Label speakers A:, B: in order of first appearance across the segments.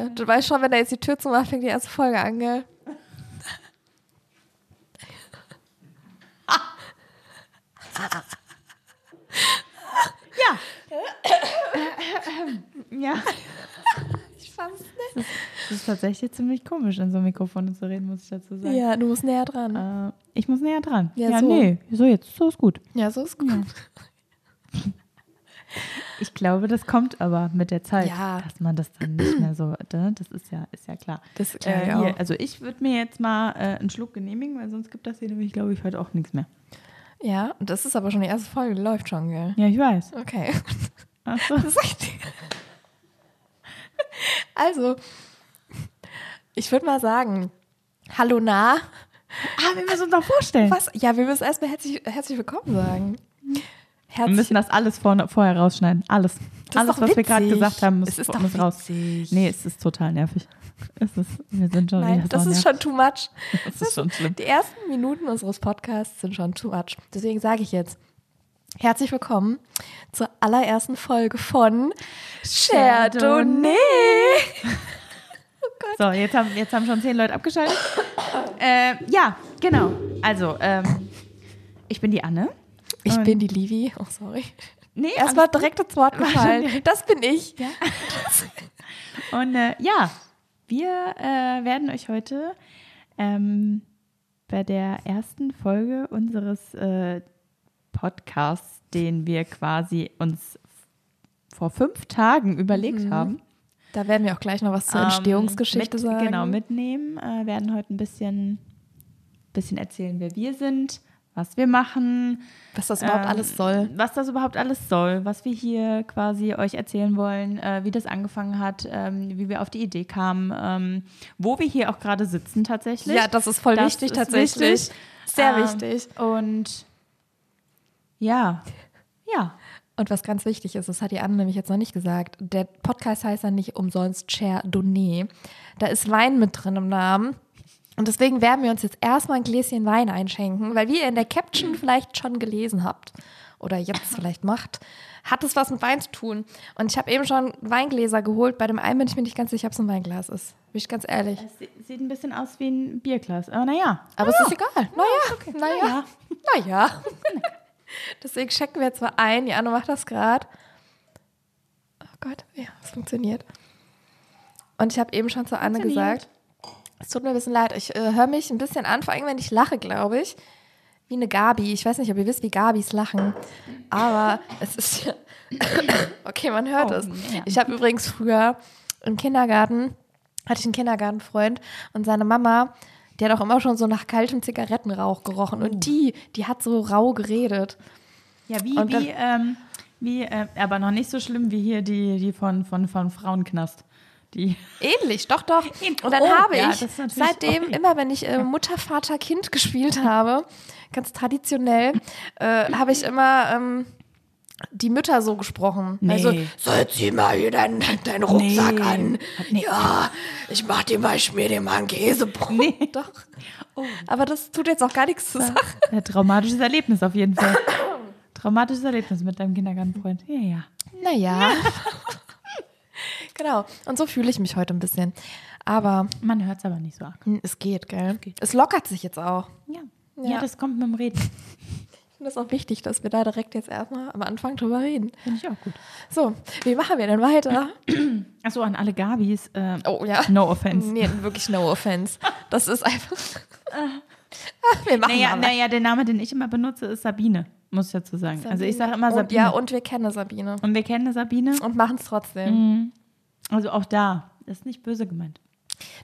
A: Ja, du weißt schon, wenn er jetzt die Tür zumacht, fängt die erste Folge an, gell?
B: Ja.
A: Ich fand's
B: Das ist, das ist tatsächlich ziemlich komisch, in so einem Mikrofon zu reden, muss ich dazu sagen.
A: Ja, du musst näher dran.
B: Äh, ich muss näher dran.
A: Ja,
B: Ja,
A: so.
B: nee. So, jetzt so ist gut.
A: Ja, so ist gut.
B: Ich glaube, das kommt aber mit der Zeit,
A: Ja.
B: dass man das dann nicht mehr so, ne? das ist ja, ist ja klar.
A: Das
B: Äh, hier, also ich würde mir jetzt mal äh, einen Schluck genehmigen, weil sonst gibt das hier nämlich, glaube ich, heute auch nichts mehr.
A: ja, und das ist aber schon die erste Folge, die läuft schon, gell?
B: Ja, ich weiß.
A: Okay.
B: Ach so.
A: Das ist echt also, ich würde mal sagen, hallo na.
B: Ah, wir müssen uns noch vorstellen.
A: Was? Ja, wir müssen erstmal herzlich, herzlich willkommen sagen.
B: Wir
A: Herzlich,
B: müssen das alles vorne, vorher rausschneiden. Alles.
A: ist
B: alles, was wir gerade gesagt haben, muss,
A: Es ist doch
B: muss raus. Nee, es ist total nervig. Es ist, wir sind schon
A: Nein, das ist schon too much.
B: Das ist schon schlimm.
A: Die ersten Minuten unseres Podcasts sind schon too much. Deswegen sage ich jetzt herzlich willkommen zur allerersten Folge von Chardonnay.
B: So, jetzt haben, jetzt haben schon zehn Leute abgeschaltet. äh, ja, genau. Also, ähm, ich bin die Anne.
A: Ich
B: Und-
A: bin die Livi. Oh, sorry.
B: Nee,
A: Erstmal direkt ins Wort gefallen. Das bin ich.
B: Und äh, ja, wir äh, werden euch heute ähm, bei der ersten Folge unseres äh, Podcasts, den wir quasi uns vor fünf Tagen überlegt
A: Mhm.
B: haben,
A: Da werden wir auch gleich noch was zur
B: ähm,
A: Entstehungsgeschichte
B: mit,
A: sagen.
B: Genau, mitnehmen. Äh, werden heute ein bisschen, bisschen erzählen, wer wir sind, was wir machen.
A: was das überhaupt
B: ähm,
A: alles soll.
B: Was das überhaupt alles soll, was wir hier quasi euch erzählen wollen, äh, wie das angefangen hat, ähm, wie wir auf die Idee kamen, ähm, wo wir hier auch gerade sitzen tatsächlich.
A: Ja, das ist voll
B: Das
A: wichtig
B: ist
A: tatsächlich.
B: wichtig.
A: Sehr
B: Ähm,
A: wichtig.
B: Und ja, ja.
A: Und was ganz wichtig ist, das hat die Anne nämlich jetzt noch nicht gesagt, der Podcast heißt ja nicht umsonst Chardonnay. Da ist Wein mit drin im Namen. Und deswegen werden wir uns jetzt erstmal ein Gläschen Wein einschenken, weil wie ihr in der Caption vielleicht schon gelesen habt oder jetzt vielleicht macht, hat es was mit Wein zu tun. Und ich habe eben schon Weingläser geholt. Bei dem einen bin ich mir nicht ganz sicher, ob es ein Weinglas ist. Bin ich ganz ehrlich.
B: Es sie- sieht ein bisschen aus wie ein Bierglas. Aber naja.
A: Aber es ist egal. Naja, naja, naja. Deswegen checken wir jetzt mal ein. Die Anne macht das gerade. Oh Gott, ja, es funktioniert. Und ich habe eben schon zu Anne gesagt, es tut mir ein bisschen leid, ich äh, höre mich ein bisschen an, vor allem wenn ich lache, glaube ich, wie eine Gabi. Ich weiß nicht, ob ihr wisst, wie Gabis lachen, aber es ist ja... okay, man hört
B: Oh,
A: es.
B: ja.
A: Ich habe übrigens früher im Kindergarten, hatte ich einen Kindergartenfreund und seine Mama, die hat auch immer schon so nach kaltem Zigarettenrauch gerochen.
B: Oh.
A: Und die, die hat so rau geredet.
B: Ja, wie,
A: Und
B: wie, ähm, wie äh, aber noch nicht so schlimm wie hier die, die von, von, von Frauenknast. Die.
A: Ähnlich, doch, doch. Und dann
B: Oh,
A: habe
B: ja,
A: ich seitdem,
B: okay.
A: immer wenn ich äh, Mutter, Vater, Kind gespielt habe, ganz traditionell, äh, habe ich immer ähm, die Mütter so gesprochen.
B: Nee.
A: Also, so, zieh mal hier deinen, deinen Rucksack
B: Nee.
A: an.
B: Nee.
A: Ja, ich mach dir mal, ich schmier dir mal ein Käsebrot.
B: Nee.
A: Doch. Aber das tut jetzt auch gar nichts zur Sache.
B: Ein traumatisches Erlebnis auf jeden Fall. Traumatisches Erlebnis mit deinem Kindergartenfreund. Ja, ja.
A: Naja. genau. Und so fühle ich mich heute ein bisschen. Aber
B: Man hört es aber nicht so arg.
A: hm, es geht, gell? Es lockert sich jetzt auch.
B: Ja.
A: Ja.
B: ja. das kommt mit dem Reden.
A: Ich finde es auch wichtig, dass wir da direkt jetzt erstmal am Anfang drüber reden.
B: Finde ich auch gut.
A: So, wie machen wir denn weiter?
B: Achso, an alle Gabis. Äh,
A: Oh ja.
B: No offense.
A: Nee, wirklich no offense. Das ist einfach. Ach, wir machen
B: Naja, naja, der Name, den ich immer benutze, ist Sabine, muss ich dazu sagen. Also ich sage immer
A: und,
B: Sabine.
A: Ja, und wir kennen Sabine.
B: und wir kennen Sabine.
A: Und machen es trotzdem.
B: Also auch da. ist nicht böse gemeint.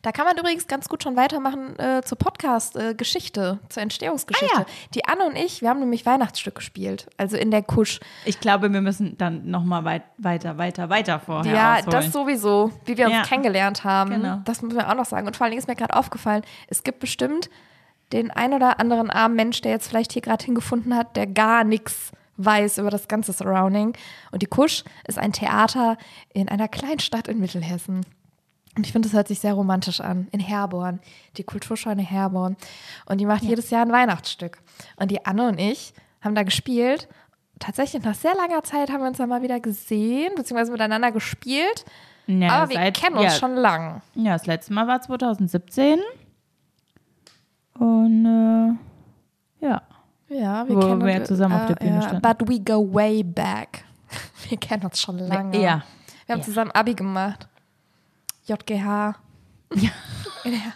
A: Da kann man übrigens ganz gut schon weitermachen äh, zur Podcast-Geschichte, zur Entstehungsgeschichte.
B: Ah, ja.
A: Die Anne und ich, wir haben nämlich Weihnachtsstück gespielt. Also in der Kusch.
B: Ich glaube, wir müssen dann nochmal weit, weiter, weiter, weiter vorher
A: Ja,
B: ausholen.
A: das sowieso, wie wir uns
B: Ja.
A: kennengelernt haben.
B: Genau.
A: Das müssen wir auch noch sagen. Und vor allen Dingen ist mir gerade aufgefallen, es gibt bestimmt den ein oder anderen armen Mensch, der jetzt vielleicht hier gerade hingefunden hat, der gar nichts weiß über das ganze Surrounding. Und die Kusch ist ein Theater in einer Kleinstadt in Mittelhessen. Und ich finde, das hört sich sehr romantisch an. In Herborn. Die Kulturscheune Herborn. Und die macht jedes Jahr ein Weihnachtsstück. Und die Anne und ich haben da gespielt. Tatsächlich nach sehr langer Zeit haben wir uns dann mal wieder gesehen, beziehungsweise miteinander gespielt.
B: Ja,
A: Aber wir
B: seit-
A: kennen uns
B: ja,
A: schon lang.
B: Ja, das letzte Mal war 2017. Und äh, ja.
A: Ja, wir
B: Wo
A: kennen
B: wir
A: uns,
B: zusammen auf der Bühne
A: ja,
B: standen.
A: But we go way back. Wir kennen uns schon lange.
B: Ja.
A: Wir haben
B: Ja.
A: zusammen Abi gemacht. JGH.
B: Ja.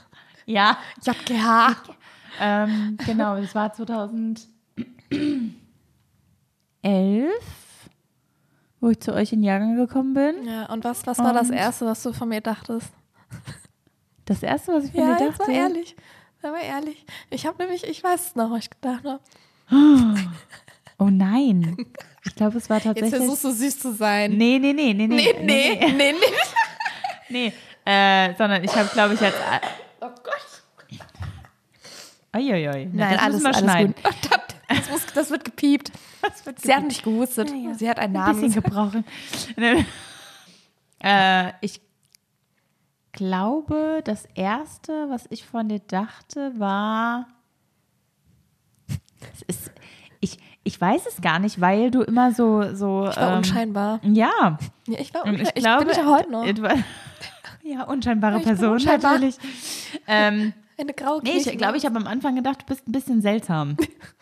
B: Ja.
A: JGH.
B: Ähm, genau, das war 2011, wo ich zu euch in Jahrgang gekommen bin.
A: Ja, und was, was war das
B: Und-
A: Erste, was du von mir dachtest?
B: Das erste, was ich von
A: Ja,
B: dir dachte.
A: mal ehrlich. Sei mal ehrlich. Ich habe nämlich, ich weiß es noch, was ich gedacht habe.
B: Oh nein. Ich glaube, es war
A: Jetzt
B: tatsächlich.
A: versuchst du süß zu sein.
B: Nee, nee, nee, nee, nee.
A: nee, nee, nee, nee.
B: Nee, äh, sondern ich habe, glaube ich, als.
A: Oh Gott.
B: Uiuiui. Na,
A: Nein,
B: das
A: alles,
B: müssen wir
A: alles
B: schneiden.
A: gut. Das, das, muss, das wird gepiept.
B: Das wird
A: Sie hat nicht gehustet.
B: Ja, ja.
A: Sie hat einen
B: ein
A: Namen.
B: bisschen gebrochen. Nee. äh, ich glaube, das erste, was ich von dir dachte, war. Es ist, ich, ich weiß es gar nicht, weil du immer so. so
A: Ich war
B: ähm,
A: unscheinbar.
B: Ja.
A: Ja, ich war unscheinbar.
B: ich glaube,
A: bin ich ja heute noch.
B: Ja, unscheinbare
A: Ich bin
B: Person
A: unscheinbar.
B: natürlich. Ähm,
A: Eine graue
B: nee, ich
A: Kirche.
B: glaube, ich habe am Anfang gedacht, du bist ein bisschen seltsam.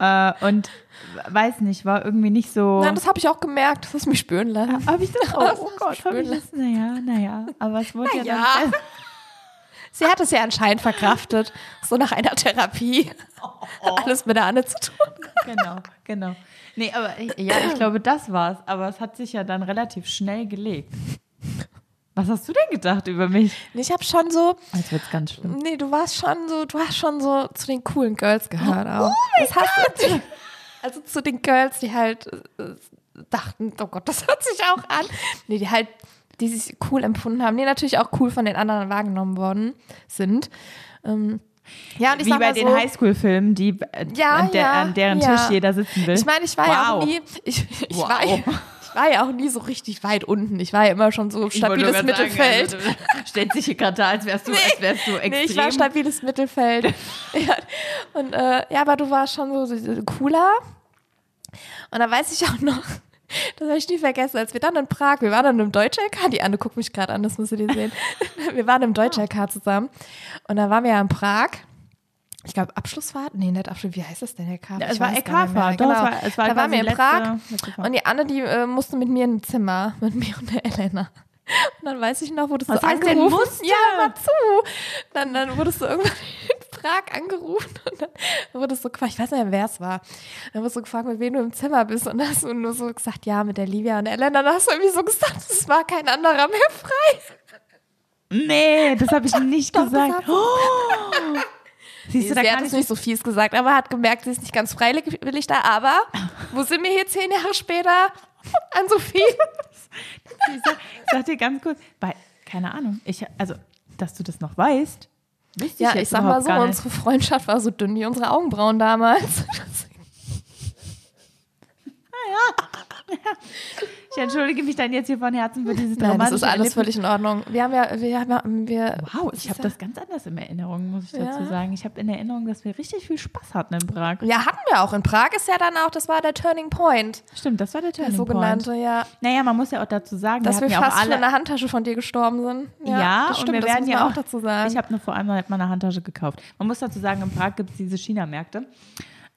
B: äh, und weiß nicht, war irgendwie nicht so.
A: Nein, das habe ich auch gemerkt. Das hast du mich spüren lassen.
B: Habe ich das
A: Das
B: auch?
A: hast
B: Oh Gott, habe ich
A: spüren
B: das? Naja, naja. Aber es wurde ja,
A: Ja.
B: dann.
A: Sie hat es ja anscheinend verkraftet. So nach einer Therapie. Alles mit der Anne zu tun.
B: Genau, genau. Nee, aber ich, ja, ich glaube, das war's. Aber es hat sich ja dann relativ schnell gelegt. Was hast du denn gedacht über mich?
A: Ich habe schon so,
B: Jetzt wird's ganz schlimm.
A: nee, du warst schon so, du hast schon so zu den coolen Girls gehört
B: Oh
A: auch. das hast du, also zu den Girls, die halt äh, dachten, oh Gott, das hört sich auch an. Nee, die halt, die sich cool empfunden haben, die natürlich auch cool von den anderen wahrgenommen worden sind. Ähm, ja, und ich
B: Wie bei den
A: so,
B: Highschool-Filmen, die, äh,
A: Ja,
B: an, der,
A: ja,
B: an deren
A: ja.
B: Tisch jeder sitzen will.
A: Ich meine, ich war ja auch
B: Wow.
A: nie, ich, ich,
B: Wow.
A: war, ich war ja auch nie so richtig weit unten. Ich war ja immer schon so stabiles Mittelfeld.
B: Sagen, also, stellt sich hier gerade da, als wärst du, als wärst du extrem.
A: Nee, ich war stabiles Mittelfeld. ja. Und äh, ja, aber du warst schon so, cooler. Und da weiß ich auch noch, das habe ich nie vergessen, als wir dann in Prag, wir waren dann im Deutsch-LK, die Anne guckt mich gerade an, das müsst ihr sehen. wir waren im Deutsch-LK zusammen. Und da waren wir ja in Prag. Ich glaube, Abschlussfahrt? Nee, nicht Abschluss. Wie heißt das denn, LK?
B: Ja, es
A: Ich
B: war. LK-Fahrt.
A: Genau.
B: war- es war
A: da waren wir in Prag. Und die Anne, die äh, musste mit mir in ein Zimmer, mit mir und der Elena. Und dann weiß ich noch, wurdest
B: Was
A: du angerufen.
B: musste?
A: Ja, mal zu. Dann, dann wurdest du irgendwann in Prag angerufen und dann wurdest du gefragt, ich weiß nicht mehr, wer es war. Dann wurdest du gefragt, mit wem du im Zimmer bist und dann hast du nur so gesagt, ja, mit der Livia und der Elena. Dann hast du irgendwie so gesagt, es war kein anderer mehr frei.
B: Nee, das habe ich nicht
A: Doch, das
B: gesagt. Oh. Siehst du, da
A: sie hat es
B: ich
A: nicht so fies gesagt, aber hat gemerkt, sie ist nicht ganz freiwillig da. Aber wo sind wir hier zehn Jahre später? An Sophie.
B: Ich sag, sag dir ganz kurz, weil, keine Ahnung, ich, also, dass du das noch weißt, wüsste
A: Ja,
B: ich jetzt
A: ich sag mal so, unsere Freundschaft war so dünn wie unsere Augenbrauen damals.
B: Ich entschuldige mich dann jetzt hier von Herzen für dieses
A: Nein, das ist alles
B: Erlebnis.
A: völlig in Ordnung. Wir haben ja, wir haben ja, wir.
B: Wow, ich habe das ganz anders in Erinnerung, muss ich dazu
A: Ja.
B: sagen. Ich habe in Erinnerung, dass wir richtig viel Spaß hatten in Prag.
A: Ja, hatten wir auch. In Prag ist ja dann auch, das war der Turning Point.
B: Stimmt, das war der
A: Der
B: Turning
A: sogenannte,
B: Point.
A: ja.
B: Naja, man muss ja auch dazu sagen,
A: Dass
B: wir
A: wir
B: ja
A: fast für
B: alle.
A: eine Handtasche von dir gestorben sind.
B: Ja,
A: das
B: und
A: stimmt,
B: wir
A: das
B: werden ja auch
A: dazu sagen.
B: Ich habe nur vor allem mal eine Handtasche gekauft. Man muss dazu sagen, in Prag gibt es diese China-Märkte.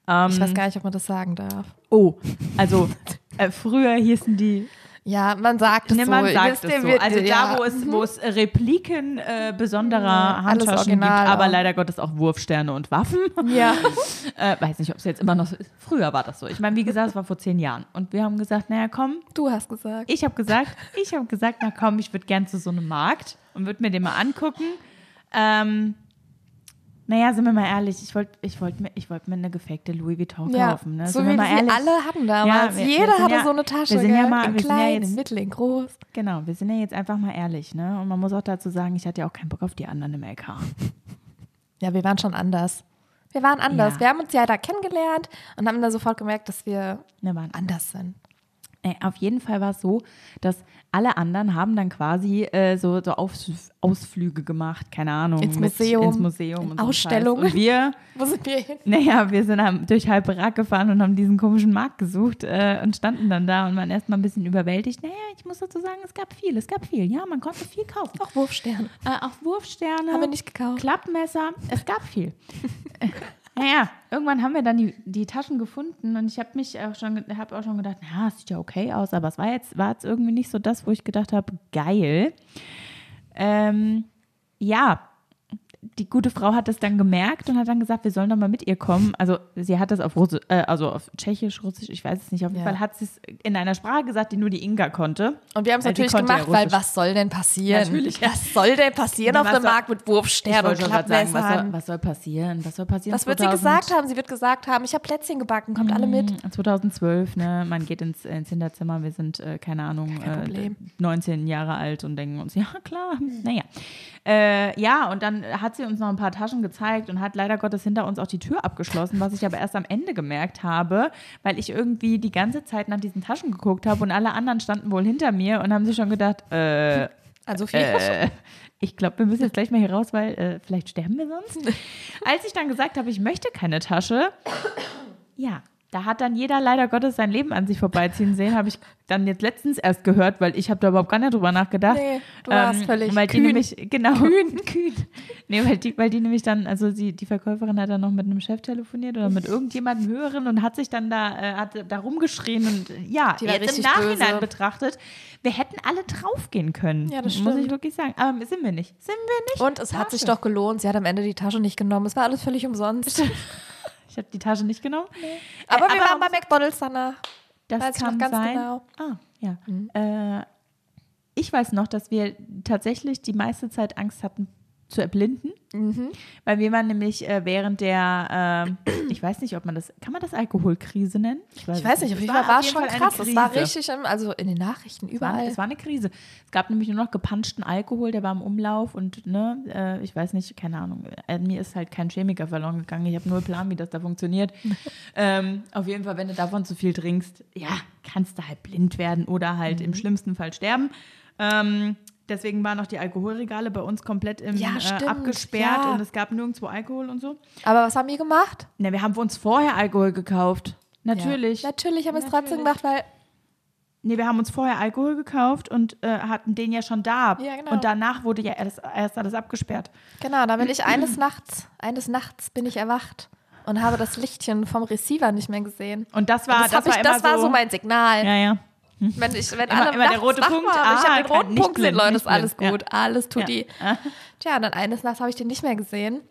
B: Ähm,
A: ich weiß gar nicht, ob man das sagen darf.
B: oh, also äh, früher hießen die
A: Ja, man sagt es
B: Ne,
A: so.
B: man sagt
A: Wisst
B: es so. Also
A: ja.
B: da, wo es, wo es Repliken äh, besonderer
A: alles
B: Handtaschen gibt, aber
A: auch.
B: leider Gottes auch Wurfsterne und Waffen.
A: Ja.
B: äh, weiß nicht, ob es jetzt immer noch so ist. Früher war das so. Ich meine, wie gesagt, es war vor zehn Jahren. Und wir haben gesagt, naja, komm,
A: Du hast gesagt.
B: ich habe gesagt, ich habe gesagt, na komm, ich würde gern zu so einem Markt und würde mir den mal angucken. Ähm, naja, sind wir mal ehrlich, ich wollte ich wollt mir, ich wollt mir eine gefakte Louis Vuitton
A: Ja,
B: kaufen. Ne?
A: so
B: Sind wir
A: wie
B: mal
A: sie
B: ehrlich?
A: alle hatten damals.
B: Ja, wir-
A: Jeder
B: wir
A: hatte
B: ja-
A: so eine Tasche.
B: wir sind ja mal-
A: in
B: wir
A: klein,
B: jetzt-
A: in mittel, in groß.
B: Genau, wir sind ja jetzt einfach mal ehrlich. Ne? Und man muss auch dazu sagen, ich hatte ja auch keinen Bock auf die anderen im LK.
A: Ja, wir waren schon anders. Wir waren anders. Wir haben uns ja da kennengelernt und haben dann sofort gemerkt, dass wir
B: Ne, waren
A: anders sind.
B: Äh, Auf jeden Fall war es so, dass alle anderen haben dann quasi äh, so, so Aus, Ausflüge gemacht, keine Ahnung.
A: Ins
B: mit-
A: Museum,
B: ins Museum. und
A: Ausstellungen.
B: Und wir,
A: Wo sind wir hin?
B: naja, wir sind haben durch halb Irak gefahren und haben diesen komischen Markt gesucht äh, und standen dann da und waren erstmal ein bisschen überwältigt. Naja, ich muss dazu sagen, es gab viel, es gab viel. Ja, man konnte viel kaufen.
A: Auch Wurfstern.
B: Äh, auch Wurfsterne.
A: Haben wir nicht gekauft.
B: Klappmesser. Es gab viel. naja, irgendwann haben wir dann die, die Taschen gefunden und ich habe mich auch schon, habe auch schon gedacht, na, sieht ja okay aus, aber es war jetzt, war jetzt irgendwie nicht so das, wo ich gedacht habe, geil. Ähm, ja, die gute Frau hat das dann gemerkt und hat dann gesagt, wir sollen doch mal mit ihr kommen. Also sie hat das auf Russi äh, also auf Tschechisch, Russisch, ich weiß es nicht. Auf jeden
A: Ja.
B: Fall hat sie es in einer Sprache gesagt, die nur die Inga konnte.
A: Und wir haben es
B: sie
A: natürlich
B: konnte ja
A: gemacht, weil
B: Russisch.
A: was soll denn passieren?
B: Natürlich, ja.
A: Was soll denn passieren auf dem Markt mit Wurfstern und
B: sagen, was soll,
A: Klappmessern?
B: was soll passieren? Was soll passieren?
A: Was wird sie
B: 2000
A: gesagt haben? Sie wird gesagt haben, ich habe Plätzchen gebacken, kommt alle mit.
B: Mm, 2012, ne, man geht ins, ins Hinterzimmer, wir sind, äh, keine Ahnung,
A: Kein
B: äh,
A: Problem.
B: 19 Jahre alt und denken uns, ja klar, naja. Äh, ja, und dann hat sie uns noch ein paar Taschen gezeigt und hat leider Gottes hinter uns auch die Tür abgeschlossen, was ich aber erst am Ende gemerkt habe, weil ich irgendwie die ganze Zeit nach diesen Taschen geguckt habe und alle anderen standen wohl hinter mir und haben sich schon gedacht, äh,
A: Also viel.
B: äh, ich glaube, wir müssen jetzt gleich mal hier raus, weil äh, vielleicht sterben wir sonst. Als ich dann gesagt habe, ich möchte keine Tasche, ja, da hat dann jeder leider Gottes sein Leben an sich vorbeiziehen sehen, habe ich dann jetzt letztens erst gehört, weil ich habe da überhaupt gar nicht drüber nachgedacht.
A: Nee, du warst völlig
B: weil
A: kühn.
B: Die nämlich, genau, kühn, kühn. Nee, weil die, weil die nämlich dann, also sie, die Verkäuferin hat dann noch mit einem Chef telefoniert oder mit irgendjemandem höheren und hat sich dann da, äh, hat da rumgeschrien und ja,
A: Die
B: jetzt im Nachhinein
A: böse.
B: betrachtet, wir hätten alle draufgehen können.
A: Ja, das
B: Muss ich
A: stimmt.
B: wirklich sagen. Aber sind wir nicht. Sind wir nicht.
A: Und es hat sich doch gelohnt. Sie hat am Ende die Tasche nicht genommen. Es war alles völlig umsonst.
B: Ich habe die Tasche nicht genommen.
A: Aber
B: Äh,
A: wir waren bei McDonalds danach.
B: Das
A: Weiß
B: kann
A: ganz
B: sein.
A: genau.
B: Ah, ja. Äh, ich weiß noch, dass wir tatsächlich die meiste Zeit Angst hatten zu erblinden,
A: Mhm.
B: weil wir waren nämlich äh, während der, äh, ich weiß nicht, ob man das, kann man das Alkoholkrise nennen?
A: Ich weiß nicht, auf jeden Fall war es schon krass. Es war richtig, also in den Nachrichten
B: Es war,
A: überall.
B: es war eine Krise. Es gab nämlich nur noch gepanschten Alkohol, der war im Umlauf und ne, äh, ich weiß nicht, keine Ahnung. Äh, mir ist halt kein Chemiker verloren gegangen. Ich habe null Plan, wie das da funktioniert. ähm, auf jeden Fall, wenn du davon zu viel trinkst, ja, kannst du halt blind werden oder halt
A: Mhm.
B: im schlimmsten Fall sterben. Ähm, deswegen waren auch die Alkoholregale bei uns komplett im,
A: Ja,
B: äh,
A: stimmt,
B: abgesperrt
A: ja.
B: und es gab nirgendwo Alkohol und so.
A: Aber was haben wir gemacht?
B: Na, wir haben uns vorher Alkohol gekauft. Natürlich.
A: Ja. Natürlich haben wir es trotzdem gemacht, weil
B: Nee, wir haben uns vorher Alkohol gekauft und äh, hatten den ja schon da.
A: Ja, genau.
B: Und danach wurde ja erst, erst alles abgesperrt.
A: Genau, da bin ich eines Nachts, eines Nachts bin ich erwacht und habe das Lichtchen vom Receiver nicht mehr gesehen.
B: Und das war,
A: das,
B: das,
A: ich,
B: war immer
A: das war so mein Signal.
B: Ja, ja.
A: Wenn, ich, wenn
B: Immer-
A: alle
B: immer der rote
A: wach
B: Punkt.
A: ich
B: Ah,
A: habe den roten Punkt
B: blind,
A: Leute, ist alles
B: blind,
A: gut, alles
B: Ja.
A: tutti.
B: Ja.
A: Tja, und dann eines Nachts habe ich den nicht mehr gesehen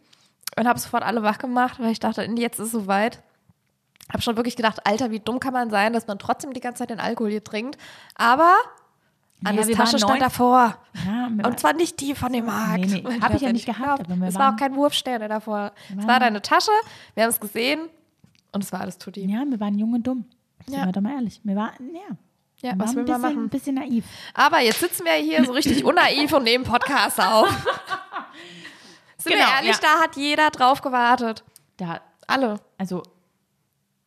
A: und habe sofort alle wach gemacht, weil ich dachte, jetzt ist es soweit. Habe schon wirklich gedacht, Alter, wie dumm kann man sein, dass man trotzdem die ganze Zeit den Alkohol hier trinkt. Aber Annes
B: wir
A: Tasche stand davor.
B: Ja,
A: Und zwar nicht die von dem Markt.
B: Nee, nee,
A: Und
B: hab ich ja nicht gehabt,
A: Es war auch kein Wurfsterne davor. Es war deine Tasche, wir haben es gesehen und es war alles tutti.
B: ja, wir waren jung und dumm. Sind
A: Ja.
B: wir doch mal ehrlich. Wir waren, ja.
A: Ja, was will man machen?
B: ein bisschen naiv.
A: Aber jetzt sitzen wir hier so richtig unnaiv und nehmen Podcast auf. Sind
B: Genau,
A: wir ehrlich,
B: ja.
A: da hat jeder drauf gewartet.
B: Da,
A: Alle.
B: also,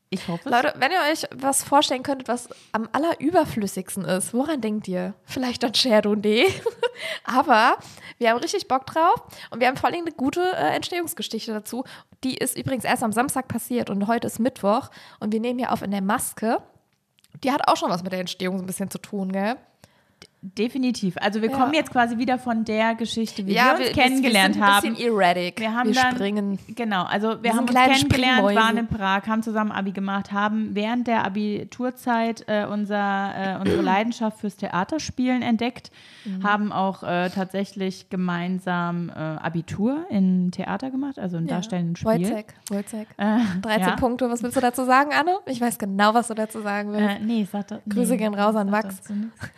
B: ich hoffe es.
A: Leute, wenn ihr euch was vorstellen könntet, was am allerüberflüssigsten ist, woran denkt ihr? Vielleicht an Chardonnay. Aber wir haben richtig Bock drauf und wir haben vor allem eine gute äh, Entstehungsgeschichte dazu. Die ist übrigens erst am Samstag passiert und heute ist Mittwoch und wir nehmen hier auf in der Maske. Die hat auch schon was mit der Entstehung so ein bisschen zu tun, gell?
B: Definitiv. Also wir
A: Ja.
B: kommen jetzt quasi wieder von der Geschichte, wie wir uns
A: wir,
B: kennengelernt
A: wir sind
B: haben.
A: ein bisschen erratic.
B: Wir haben
A: wir
B: dann,
A: springen.
B: Genau, also wir,
A: Wir
B: haben uns kennengelernt, waren in Prag, haben zusammen Abi gemacht, haben während der Abiturzeit äh, unser, äh, unsere Leidenschaft fürs Theaterspielen entdeckt,
A: Mhm.
B: haben auch äh, tatsächlich gemeinsam äh, Abitur in Theater gemacht, also in darstellenden Spiel.
A: Wojcek, Wojcek.
B: Äh,
A: 13
B: ja.
A: Punkte. Was willst du dazu sagen, Anne? Ich weiß genau, was du dazu sagen willst.
B: Äh, nee, sag nee,
A: Grüße gehen raus an Max.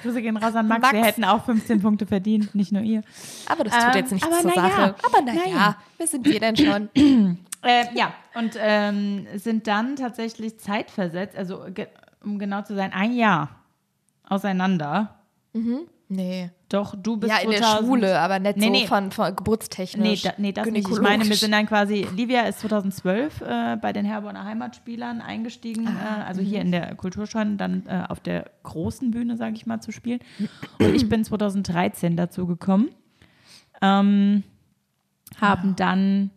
B: Grüße gehen raus an Max.
A: Max.
B: Wir hätten auch 15 Punkte verdient, nicht nur ihr.
A: Aber das tut
B: Ähm,
A: jetzt nichts zur
B: na ja,
A: Sache. Aber naja,
B: na ja.
A: wer sind wir denn schon?
B: Äh, ja, und ähm, sind dann tatsächlich zeitversetzt, also ge um genau zu sein, ein Jahr auseinander.
A: nee.
B: Doch, du bist
A: Ja, in der
B: 2000
A: Schule, aber nicht
B: Nee,
A: so
B: nee.
A: Von, von
B: Nee,
A: geburtstechnisch.
B: da, nee, das nicht. Ich meine, wir sind dann quasi, Livia ist 2012 äh, bei den Herborner Heimatspielern eingestiegen,
A: Ah,
B: äh, also
A: mhm.
B: hier in der Kulturschein, dann äh, auf der großen Bühne, sage ich mal, zu spielen. Und ich bin 2013 dazu gekommen. Ähm, haben dann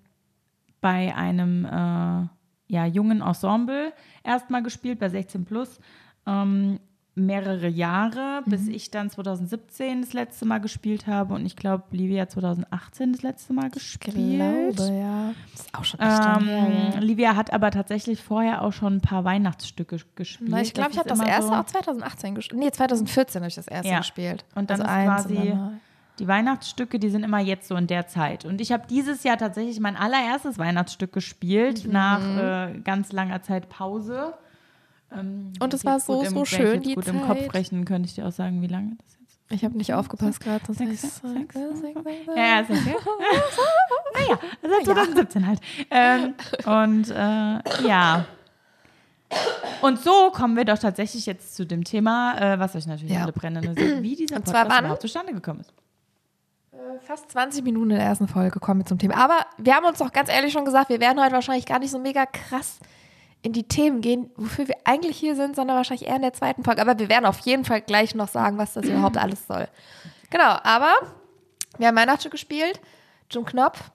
B: bei einem äh, ja, jungen Ensemble erstmal gespielt, bei 16 Plus. Ähm, mehrere Jahre, bis
A: Mhm.
B: ich dann 2017 das letzte Mal gespielt habe und ich glaube, Livia 2018 das letzte Mal
A: Ich
B: gespielt.
A: glaube, ja. Das ist auch schon echt her,
B: Ähm,
A: ja.
B: Livia hat aber tatsächlich vorher auch schon ein paar Weihnachtsstücke gespielt.
A: Na, ich glaube, ich habe das erste
B: so.
A: auch 2018 gespielt. Nee, 2014 habe ich das erste
B: Ja.
A: gespielt.
B: Und dann
A: also
B: ist quasi die Weihnachtsstücke, die sind immer jetzt so in der Zeit. Und ich habe dieses Jahr tatsächlich mein allererstes Weihnachtsstück gespielt,
A: Mhm.
B: nach äh, ganz langer Zeit Pause. Ähm,
A: Und es war
B: gut
A: so,
B: im,
A: so
B: wenn ich
A: die
B: gut im Kopf
A: Zeit.
B: rechnen, könnte ich dir auch sagen, wie lange das jetzt
A: Ich habe nicht aufgepasst gerade, hätte
B: Sechs, sechs,
A: sechs, sechs, sechs,
B: Ja, ja, ist okay. naja, seit 2017 halt. Ähm, und äh, ja. Und so kommen wir doch tatsächlich jetzt zu dem Thema, äh, was euch natürlich
A: Ja.
B: alle brennend interessiert, wie dieser Podcast
A: wann?
B: überhaupt zustande gekommen ist.
A: Fast 20 Minuten in der ersten Folge kommen wir zum Thema. Aber wir haben uns doch ganz ehrlich schon gesagt, wir werden heute wahrscheinlich gar nicht so mega krass in die Themen gehen, wofür wir eigentlich hier sind, sondern wahrscheinlich eher in der zweiten Folge. Aber wir werden auf jeden Fall gleich noch sagen, was das überhaupt alles soll. Genau, aber wir haben Weihnachtsstück gespielt, Jim Knopf,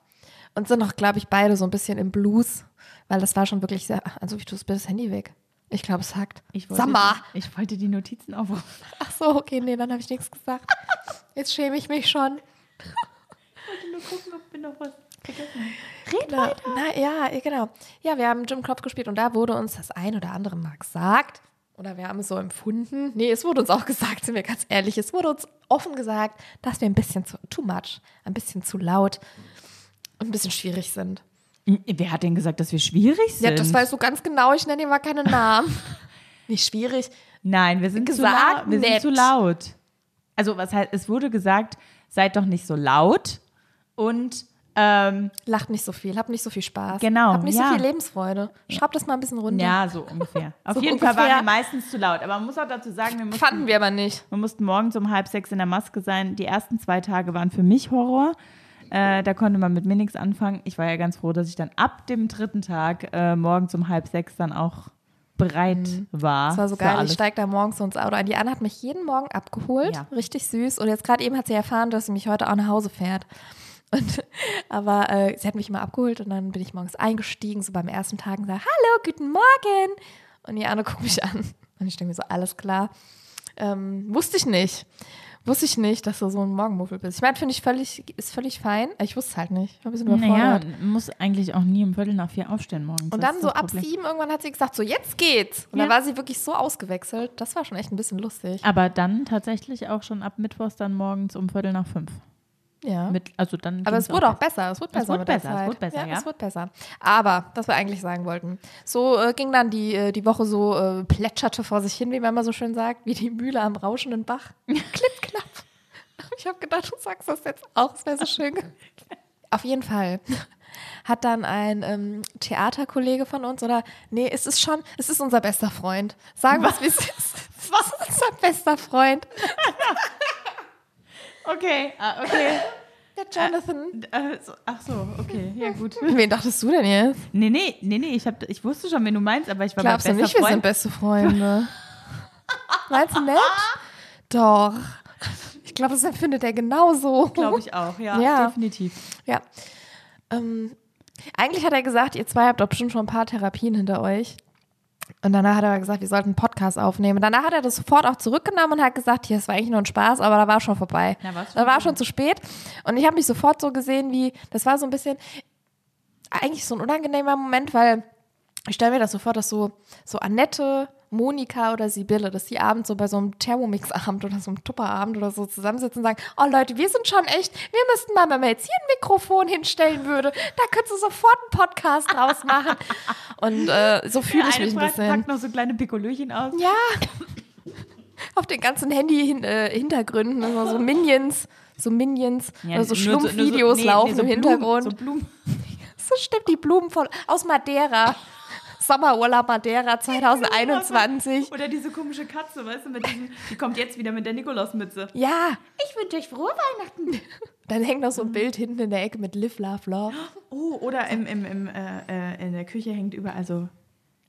A: und sind noch, glaube ich, beide so ein bisschen im Blues, weil das war schon wirklich sehr. Also, wie tust du das Handy weg? Ich glaube, es hackt.
B: Ich wollte. Die, ich wollte die Notizen aufrufen.
A: Ach so, okay, nee, dann habe ich nichts gesagt. Jetzt schäme ich mich schon.
B: Ich wollte nur gucken, ob wir noch was vergessen haben.
A: Na, na ja, genau. Ja, wir haben Jim Knopf gespielt und da wurde uns das ein oder andere mal gesagt. Oder wir haben es so empfunden. Nee, es wurde uns auch gesagt, sind wir ganz ehrlich. Es wurde uns offen gesagt, dass wir ein bisschen zu, too much, ein bisschen zu laut und ein bisschen schwierig sind.
B: Wer hat denn gesagt, dass wir schwierig sind?
A: Ja, das weißt du ganz genau. Ich nenne dir mal keine Namen. Nicht schwierig.
B: Nein, wir sind, zu,
A: Gesagt,
B: laut. wir sind zu laut. Also, was heißt, es wurde gesagt, seid doch nicht so laut und ähm,
A: Lacht nicht so viel, hab nicht so viel Spaß.
B: Genau,
A: Hab nicht
B: ja.
A: so viel Lebensfreude. Schraub das mal ein bisschen runter.
B: ja, so ungefähr. Auf
A: So
B: jeden Fall waren
A: ungefähr.
B: wir meistens zu laut. Aber man muss auch dazu sagen, wir mussten,
A: Fanden wir aber nicht.
B: wir mussten morgens um halb sechs in der Maske sein. Die ersten zwei Tage waren für mich Horror. Äh, da konnte man mit mir nichts anfangen. Ich war ja ganz froh, dass ich dann ab dem dritten Tag äh, morgens um halb sechs dann auch bereit war.
A: Das war so geil. Ich steige da morgens so ins Auto ein. Die Anne hat mich jeden Morgen abgeholt.
B: Ja.
A: Richtig süß. Und jetzt gerade eben hat sie erfahren, dass sie mich heute auch nach Hause fährt. Und, aber äh, sie hat mich immer abgeholt und dann bin ich morgens eingestiegen, so beim ersten Tag und sage, hallo, guten Morgen. Und die Anne guckt mich an. Und ich denke mir so, alles klar. Ähm, wusste ich nicht. Wusste ich nicht, dass du so ein Morgenmuffel bist. Ich meine, finde ich völlig, ist völlig fein. Ich wusste es halt nicht. Ich war ein bisschen
B: Naja,
A: überfordert.
B: man muss eigentlich auch nie um Viertel nach vier aufstehen morgens.
A: Und dann so ab
B: Problem.
A: sieben irgendwann hat sie gesagt, so jetzt geht's. Und
B: Ja.
A: dann war sie wirklich so ausgewechselt. Das war schon echt ein bisschen lustig.
B: Aber dann tatsächlich auch schon ab Mittwochs dann morgens um Viertel nach fünf.
A: Ja.
B: Mit, also dann
A: Aber es wurde auch
B: besser.
A: Es wurde
B: Es
A: besser.
B: wurde
A: mit der
B: besser, es wurde besser, ja.
A: Es wurde besser. Aber, was wir eigentlich sagen wollten. So äh, ging dann die, äh, die Woche so, äh, plätscherte vor sich hin, wie man immer so schön sagt, wie die Mühle am rauschenden Bach. Klipp, klapp. Ich habe gedacht, du sagst das jetzt auch. Es wäre so schön. Auf jeden Fall hat dann ein ähm, Theaterkollege von uns, oder nee, es ist schon, es ist unser bester Freund. Sagen wir es, wie es ist. Was ist unser bester Freund?
B: Okay, ah, okay.
A: Der Jonathan.
B: Äh, so, ach so, okay, ja gut.
A: Wen dachtest du denn jetzt?
B: Nee, nee, nee, nee, ich, hab, ich wusste schon, wen du meinst, aber ich war
A: Glaubst
B: bei bester
A: nicht, wir sind
B: Freund.
A: beste Freunde? Meinst du nicht? Doch. Ich glaube, das empfindet er genauso.
B: Glaube ich auch, ja,
A: Ja.
B: definitiv.
A: Ja. Ähm, eigentlich hat er gesagt, ihr zwei habt doch bestimmt schon ein paar Therapien hinter euch. Und danach hat er gesagt, wir sollten einen Podcast aufnehmen. Danach hat er das sofort auch zurückgenommen und hat gesagt, hier, es war eigentlich nur ein Spaß, aber da war schon vorbei.
B: Da war's schon
A: da war schon zu spät. Und ich habe mich sofort so gesehen, wie, das war so ein bisschen, eigentlich so ein unangenehmer Moment, weil ich stelle mir das so vor, dass so, so Annette, Monika oder Sibylle, dass die abends so bei so einem Thermomix-Abend oder so einem Tupperabend oder so zusammensitzen und sagen, oh Leute, wir sind schon echt, wir müssten mal, wenn man jetzt hier ein Mikrofon hinstellen würde, da könntest du sofort einen Podcast draus machen. Und äh, so fühle ich
B: Eine
A: mich ein bisschen.
B: packt noch so kleine Pikolöchen aus.
A: Ja. Auf den ganzen Handy-Hintergründen, also so Minions, so Minions,
B: Ja,
A: oder so
B: nur nur
A: Schlumpfvideos
B: nee, nee,
A: laufen
B: so
A: im
B: Blumen,
A: Hintergrund.
B: So Blumen.
A: So stimmt, die Blumen voll aus Madeira. Sommerurlaub Madeira 2021.
B: Oder diese komische Katze, weißt du, mit diesem, die kommt jetzt wieder mit der Nikolausmütze.
A: Ja,
B: Ich wünsche euch frohe Weihnachten.
A: dann hängt noch so ein Bild hinten in der Ecke mit Live, Love, Love.
B: Oh, oder im, im, im, äh, äh, in der Küche hängt überall so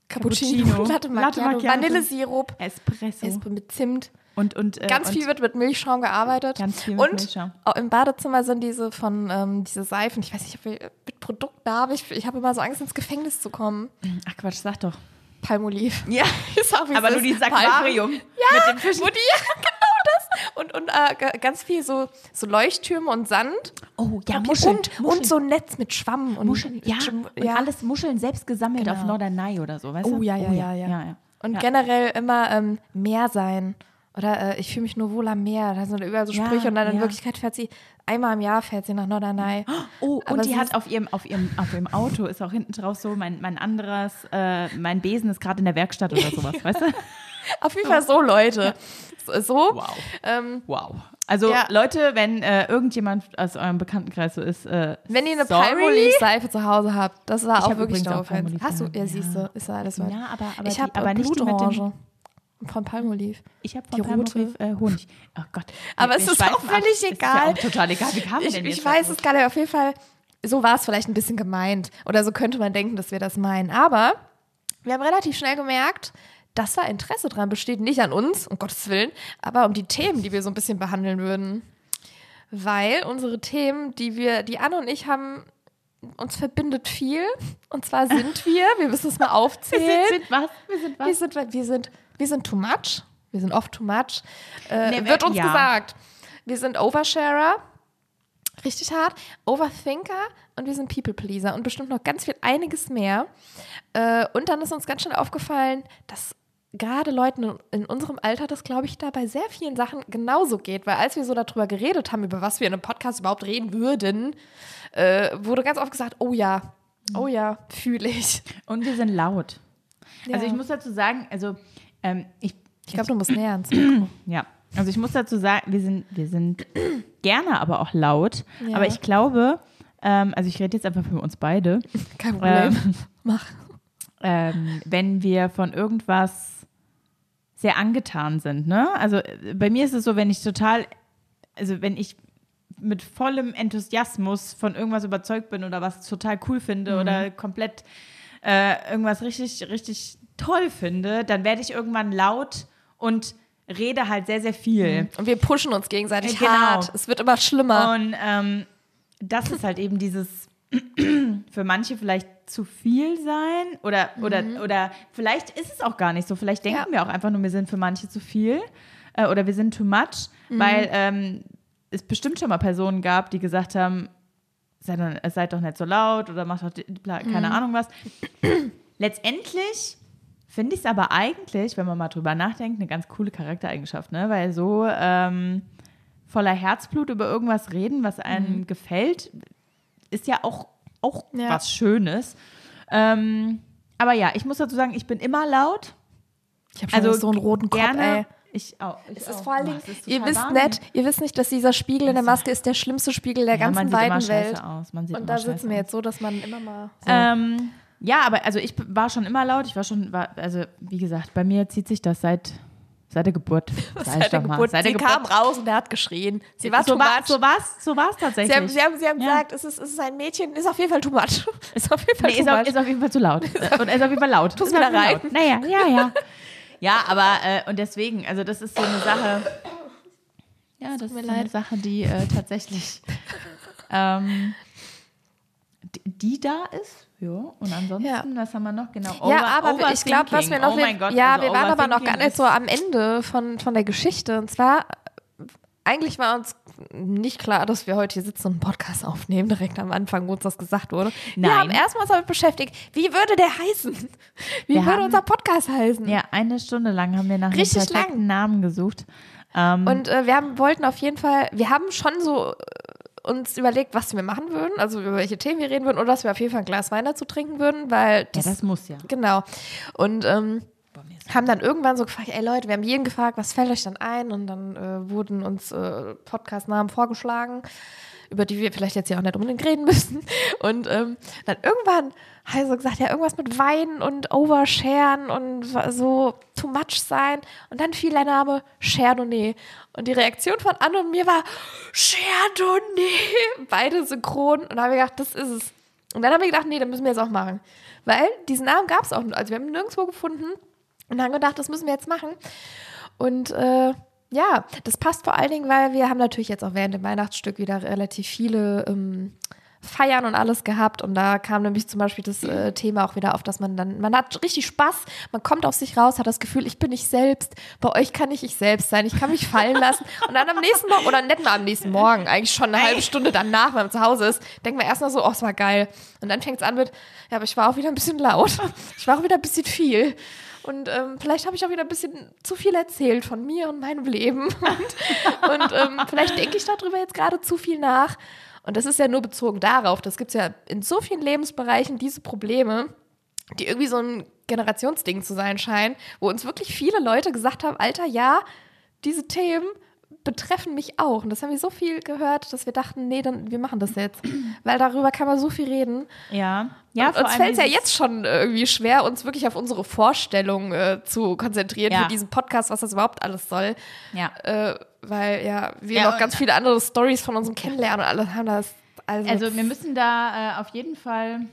A: Cappuccino,
B: Cappuccino,
A: Latte
B: Latte
A: Macchiato,
B: Macchiato.
A: Vanillesirup,
B: Espresso.
A: Esprit mit Zimt.
B: und, und, äh,
A: Ganz
B: und
A: viel wird mit Milchschaum gearbeitet.
B: Ganz viel mit
A: und
B: Milchschaum.
A: auch im Badezimmer sind diese von ähm, diese Seifen. Ich weiß nicht, ob wir mit Produkten habe. Ich, ich habe immer so Angst, ins Gefängnis zu kommen.
B: Ach Quatsch, sag doch.
A: Palmolive.
B: Ja,
A: Ich sag, wie
B: aber nur
A: ist.
B: dieses Aquarium
A: Ja,
B: mit dem Fischen.
A: Die, ja, genau das. Und, und äh, ganz viel so, so Leuchttürme und Sand.
B: Oh, ja,
A: und,
B: Muscheln.
A: Und,
B: Muscheln.
A: und so ein Netz mit Schwamm. Und,
B: Muscheln, ja, und alles Muscheln selbst gesammelt
A: Genau.
B: auf Norderney oder so, weißt du?
A: Oh ja, ja, ja, ja.
B: ja, ja.
A: Und
B: ja.
A: generell immer ähm, Meer sein. Oder äh, ich fühle mich nur wohl am Meer. Da sind überall so
B: Ja,
A: Sprüche und dann in
B: ja.
A: Wirklichkeit fährt sie einmal im Jahr fährt sie nach Norderney.
B: Oh,
A: Aber
B: und die hat auf ihrem, auf, ihrem, auf ihrem Auto ist auch hinten drauf so, mein, mein anderes, äh, mein Besen ist gerade in der Werkstatt oder sowas, weißt du?
A: Auf jeden Fall so, Leute. So. so.
B: Wow.
A: Ähm,
B: Wow. Also
A: Ja.
B: Leute, wenn äh, irgendjemand aus eurem Bekanntenkreis so ist, äh,
A: wenn ihr eine. Palmolive-Seife zu Hause habt, das war
B: Ich
A: auch wirklich doof. Hast du, ja, siehst du, ist ja alles was.
B: Ja, aber, aber,
A: ich habe
B: aber nicht
A: Blutorange. Von Palmolive.
B: Ich habe
A: Die
B: von. Palmolive äh, Honig. Oh Gott.
A: Aber
B: Wir-
A: es
B: wir
A: ist auch völlig
B: ist
A: egal.
B: ja auch total egal. Wie wir
A: Ich,
B: denn
A: ich weiß es gar nicht. Auf jeden Fall, so war es vielleicht ein bisschen gemeint. Oder so könnte man denken, dass wir das meinen. Aber wir haben relativ schnell gemerkt, dass da Interesse dran besteht. Nicht an uns, um Gottes Willen, aber um die Themen, die wir so ein bisschen behandeln würden. Weil unsere Themen, die wir, die Anne und ich haben, uns verbindet viel. Und zwar sind wir, wir müssen es mal
B: Wir
A: aufzählen.
B: sind, sind was? Wir sind
A: Wir
B: was?
A: sind, wir sind, wir sind too much. Wir sind oft too much. Äh,
B: Nee,
A: wird
B: wir-
A: uns
B: ja.
A: gesagt. Wir sind Oversharer. Richtig hart. Overthinker und wir sind People Pleaser und bestimmt noch ganz viel, einiges mehr. Äh, und dann ist uns ganz schnell aufgefallen, dass gerade Leuten in- unserem Alter das, glaube ich, da bei sehr vielen Sachen genauso geht. Weil als wir so darüber geredet haben, über was wir in einem Podcast überhaupt reden würden, äh, wurde ganz oft gesagt, oh ja, oh ja, fühle ich.
B: Und wir sind laut. Also
A: Ja.
B: ich muss dazu sagen, also ähm, ich,
A: Ich glaube, du musst näher ans Mikro.
B: ja, also ich muss dazu sagen, wir sind, wir sind gerne, aber auch laut.
A: Ja.
B: Aber ich glaube, ähm, also ich rede jetzt einfach für uns beide,
A: Kein Problem.
B: Ähm.
A: Mach.
B: ähm, wenn wir von irgendwas sehr angetan sind. Ne? Also äh, bei mir ist es so, wenn ich total, also wenn ich mit vollem Enthusiasmus von irgendwas überzeugt bin oder was total cool finde
A: Mhm.
B: oder komplett äh, irgendwas richtig, richtig toll finde, dann werde ich irgendwann laut und rede halt sehr, sehr viel.
A: Und wir pushen uns gegenseitig
B: Äh, genau.
A: hart. Es wird immer schlimmer.
B: Und ähm, das ist halt eben dieses für manche vielleicht zu viel sein oder, oder, oder vielleicht ist es auch gar nicht so. Vielleicht denken
A: Mhm. Ja.
B: wir auch einfach nur, wir sind für manche zu viel äh, oder wir sind too much,
A: Mhm.
B: weil ähm, es bestimmt schon mal Personen gab, die gesagt haben, seid doch, seid doch nicht so laut oder macht doch bla-
A: Mhm.
B: keine Ahnung was. Letztendlich finde ich es aber eigentlich, wenn man mal drüber nachdenkt, eine ganz coole Charaktereigenschaft, ne? Weil so ähm, voller Herzblut über irgendwas reden, was einem gefällt, ist ja auch, auch
A: Ja.
B: was Schönes. Ähm, aber ja, ich muss dazu sagen, ich bin immer laut.
A: Ich habe schon
B: Also
A: so einen roten Kopf,
B: gerne.
A: ey.
B: Ich auch. Ich
A: Es ist
B: auch.
A: vor allen Dingen, ihr wisst
B: warm.
A: nicht, ihr wisst nicht, dass dieser Spiegel in der Maske ist der schlimmste Spiegel der
B: Ja, man
A: ganzen
B: sieht immer
A: weiten
B: scheiße
A: Welt.
B: aus. Man sieht
A: Und
B: immer
A: da sitzen wir jetzt so, dass man immer mal so.
B: Ähm, ja, aber also ich war schon immer laut. Ich war schon, war, also wie gesagt, bei mir zieht sich das seit, seit der Geburt.
A: Seit der. Geburt.
B: Seit der
A: sie
B: Geburt.
A: kam raus und er hat geschrien. Sie war
B: so
A: too
B: war,
A: much.
B: so war's, so war's tatsächlich.
A: Sie haben, sie haben, sie haben
B: Ja.
A: gesagt, es ist, es ist ein Mädchen, ist auf jeden Fall too much. Ist auf jeden Fall
B: nee,
A: too
B: ist, auf,
A: much.
B: ist auf jeden Fall zu laut. Und ist auf jeden Fall laut. Ist
A: wieder
B: jeden Fall
A: rein.
B: Naja, ja, ja. Ja, aber äh, und deswegen, also das ist so eine Sache. Ja, das ist
A: mir
B: so eine
A: leid.
B: Sache, die äh, tatsächlich ähm, die, die da ist. Ja, und ansonsten,
A: Ja.
B: was haben wir noch? Genau.
A: ja,
B: Over-
A: aber wir- ich glaube, was wir noch.
B: Oh mein Gott,
A: ja,
B: also
A: wir waren aber noch gar nicht so am Ende von, von der Geschichte. Und zwar, eigentlich war uns nicht klar, dass wir heute hier sitzen und einen Podcast aufnehmen, direkt am Anfang, wo uns das gesagt wurde. Wir
B: Nein.
A: haben erstmal uns damit beschäftigt, wie würde der heißen? Wie
B: Wir
A: würde
B: haben-
A: unser Podcast heißen?
B: Ja, eine Stunde lang haben wir nach einem
A: Richtig
B: perfekten
A: lang.
B: Namen gesucht. Ähm,
A: Und äh, wir haben, wollten auf jeden Fall, wir haben schon so uns überlegt, was wir machen würden, also über welche Themen wir reden würden oder dass wir auf jeden Fall ein Glas Wein dazu trinken würden, weil
B: ja,
A: das,
B: das muss ja.
A: genau. Und ähm, haben dann irgendwann so gefragt, ey Leute, wir haben jeden gefragt, was fällt euch dann ein? Und dann äh, wurden uns äh, Podcast-Namen vorgeschlagen. Über die wir vielleicht jetzt ja auch nicht unbedingt reden müssen. Und ähm, dann irgendwann habe ich so gesagt, ja, irgendwas mit Weinen und Oversharen und so too much sein. Und dann fiel der Name Chardonnay. Und die Reaktion von Anne und mir war Chardonnay. Beide synchron. Und da habe ich gedacht, das ist es. Und dann habe ich gedacht, nee, dann müssen wir jetzt auch machen. Weil diesen Namen gab es auch, also wir haben ihn nirgendwo gefunden. Und haben gedacht, das müssen wir jetzt machen. Und äh, ja, das passt vor allen Dingen, weil wir haben natürlich jetzt auch während dem Weihnachtsstück wieder relativ viele ähm, Feiern und alles gehabt. Und da kam nämlich zum Beispiel das äh, Thema auch wieder auf, dass man dann, man hat richtig Spaß, man kommt aus sich raus, hat das Gefühl, ich bin ich selbst. Bei euch kann ich ich selbst sein, ich kann mich fallen lassen. Und dann am nächsten Morgen, oder nicht mal am nächsten Morgen, eigentlich schon eine halbe Stunde danach, wenn man zu Hause ist, denkt man erstmal so, oh, es war geil. Und dann fängt es an mit, ja, aber ich war auch wieder ein bisschen laut. Ich war auch wieder ein bisschen viel. Und ähm, vielleicht habe ich auch wieder ein bisschen zu viel erzählt von mir und meinem Leben. Und, und ähm, vielleicht denke ich darüber jetzt gerade zu viel nach. Und das ist ja nur bezogen darauf, das gibt es ja in so vielen Lebensbereichen diese Probleme, die irgendwie so ein Generationsding zu sein scheinen, wo uns wirklich viele Leute gesagt haben, Alter, ja, diese Themen betreffen mich auch. Und das haben wir so viel gehört, dass wir dachten, nee, dann wir machen das jetzt. Weil darüber kann man so viel reden.
B: Ja. ja
A: und uns fällt es ja jetzt schon irgendwie schwer, uns wirklich auf unsere Vorstellung äh, zu konzentrieren ja. für diesen Podcast, was das überhaupt alles soll.
B: Ja.
A: Äh, weil ja, wir ja, noch ganz viele andere Stories von unserem Kennenlernen und alles haben das.
B: Also, also wir müssen da äh, auf jeden Fall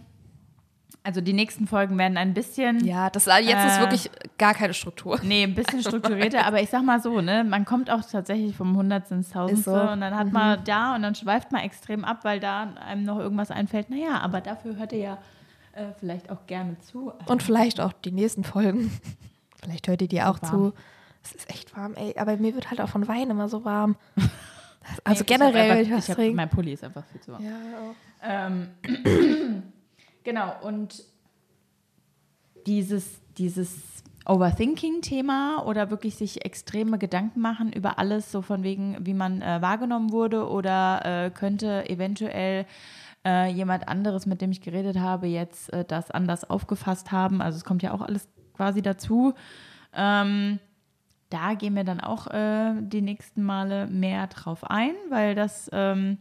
B: also die nächsten Folgen werden ein bisschen.
A: Ja, das jetzt äh, ist wirklich gar keine Struktur.
B: Nee, ein bisschen strukturierter, aber ich sag mal so, ne, man kommt auch tatsächlich vom Hundertsten ins Tausendste so. und dann hat mhm. man da und dann schweift man extrem ab, weil da einem noch irgendwas einfällt. Naja, aber dafür hört ihr ja äh, vielleicht auch gerne zu.
A: Und vielleicht auch die nächsten Folgen. vielleicht hört ihr die auch warm. zu. Es ist echt warm, ey. Aber mir wird halt auch von Wein immer so warm. Also nee, generell,
B: ich, einfach, ich, ich Mein Pulli ist einfach viel zu warm.
A: Ja, auch.
B: Ähm, Genau, und dieses, dieses Overthinking-Thema oder wirklich sich extreme Gedanken machen über alles, so von wegen, wie man äh, wahrgenommen wurde oder äh, könnte eventuell äh, jemand anderes, mit dem ich geredet habe, jetzt äh, das anders aufgefasst haben. Also es kommt ja auch alles quasi dazu. Ähm, da gehen wir dann auch äh, die nächsten Male mehr drauf ein, weil das, ähm,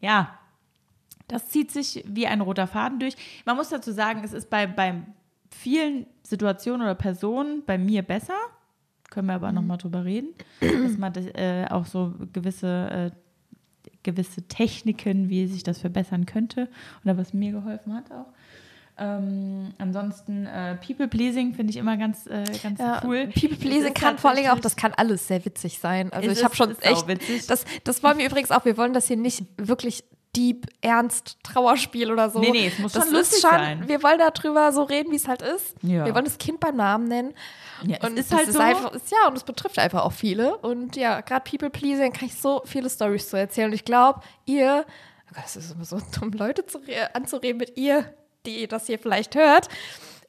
B: ja, das zieht sich wie ein roter Faden durch. Man muss dazu sagen, es ist bei, bei vielen Situationen oder Personen bei mir besser. Können wir aber mhm. nochmal drüber reden. dass man das, äh, auch so gewisse, äh, gewisse Techniken, wie sich das verbessern könnte oder was mir geholfen hat auch. Ähm, ansonsten äh, People Pleasing finde ich immer ganz, äh, ganz ja, cool.
A: People Pleasing kann vor allem auch, das kann alles sehr witzig sein. Also ich habe schon echt, das, das wollen wir übrigens auch. Wir wollen das hier nicht wirklich deep, ernst, Trauerspiel oder so.
B: Nee, nee, es muss
A: das
B: schon lustig schon, sein.
A: Wir wollen darüber so reden, wie es halt ist. Ja. Wir wollen das Kind beim Namen nennen.
B: Ja, und es ist halt ist so.
A: Einfach, ist, ja, und es betrifft einfach auch viele. Und ja, gerade People Pleasing kann ich so viele Stories zu erzählen. Und ich glaube, ihr, oh Gott, es ist immer so dumm, Leute zu, anzureden mit ihr, die das hier vielleicht hört.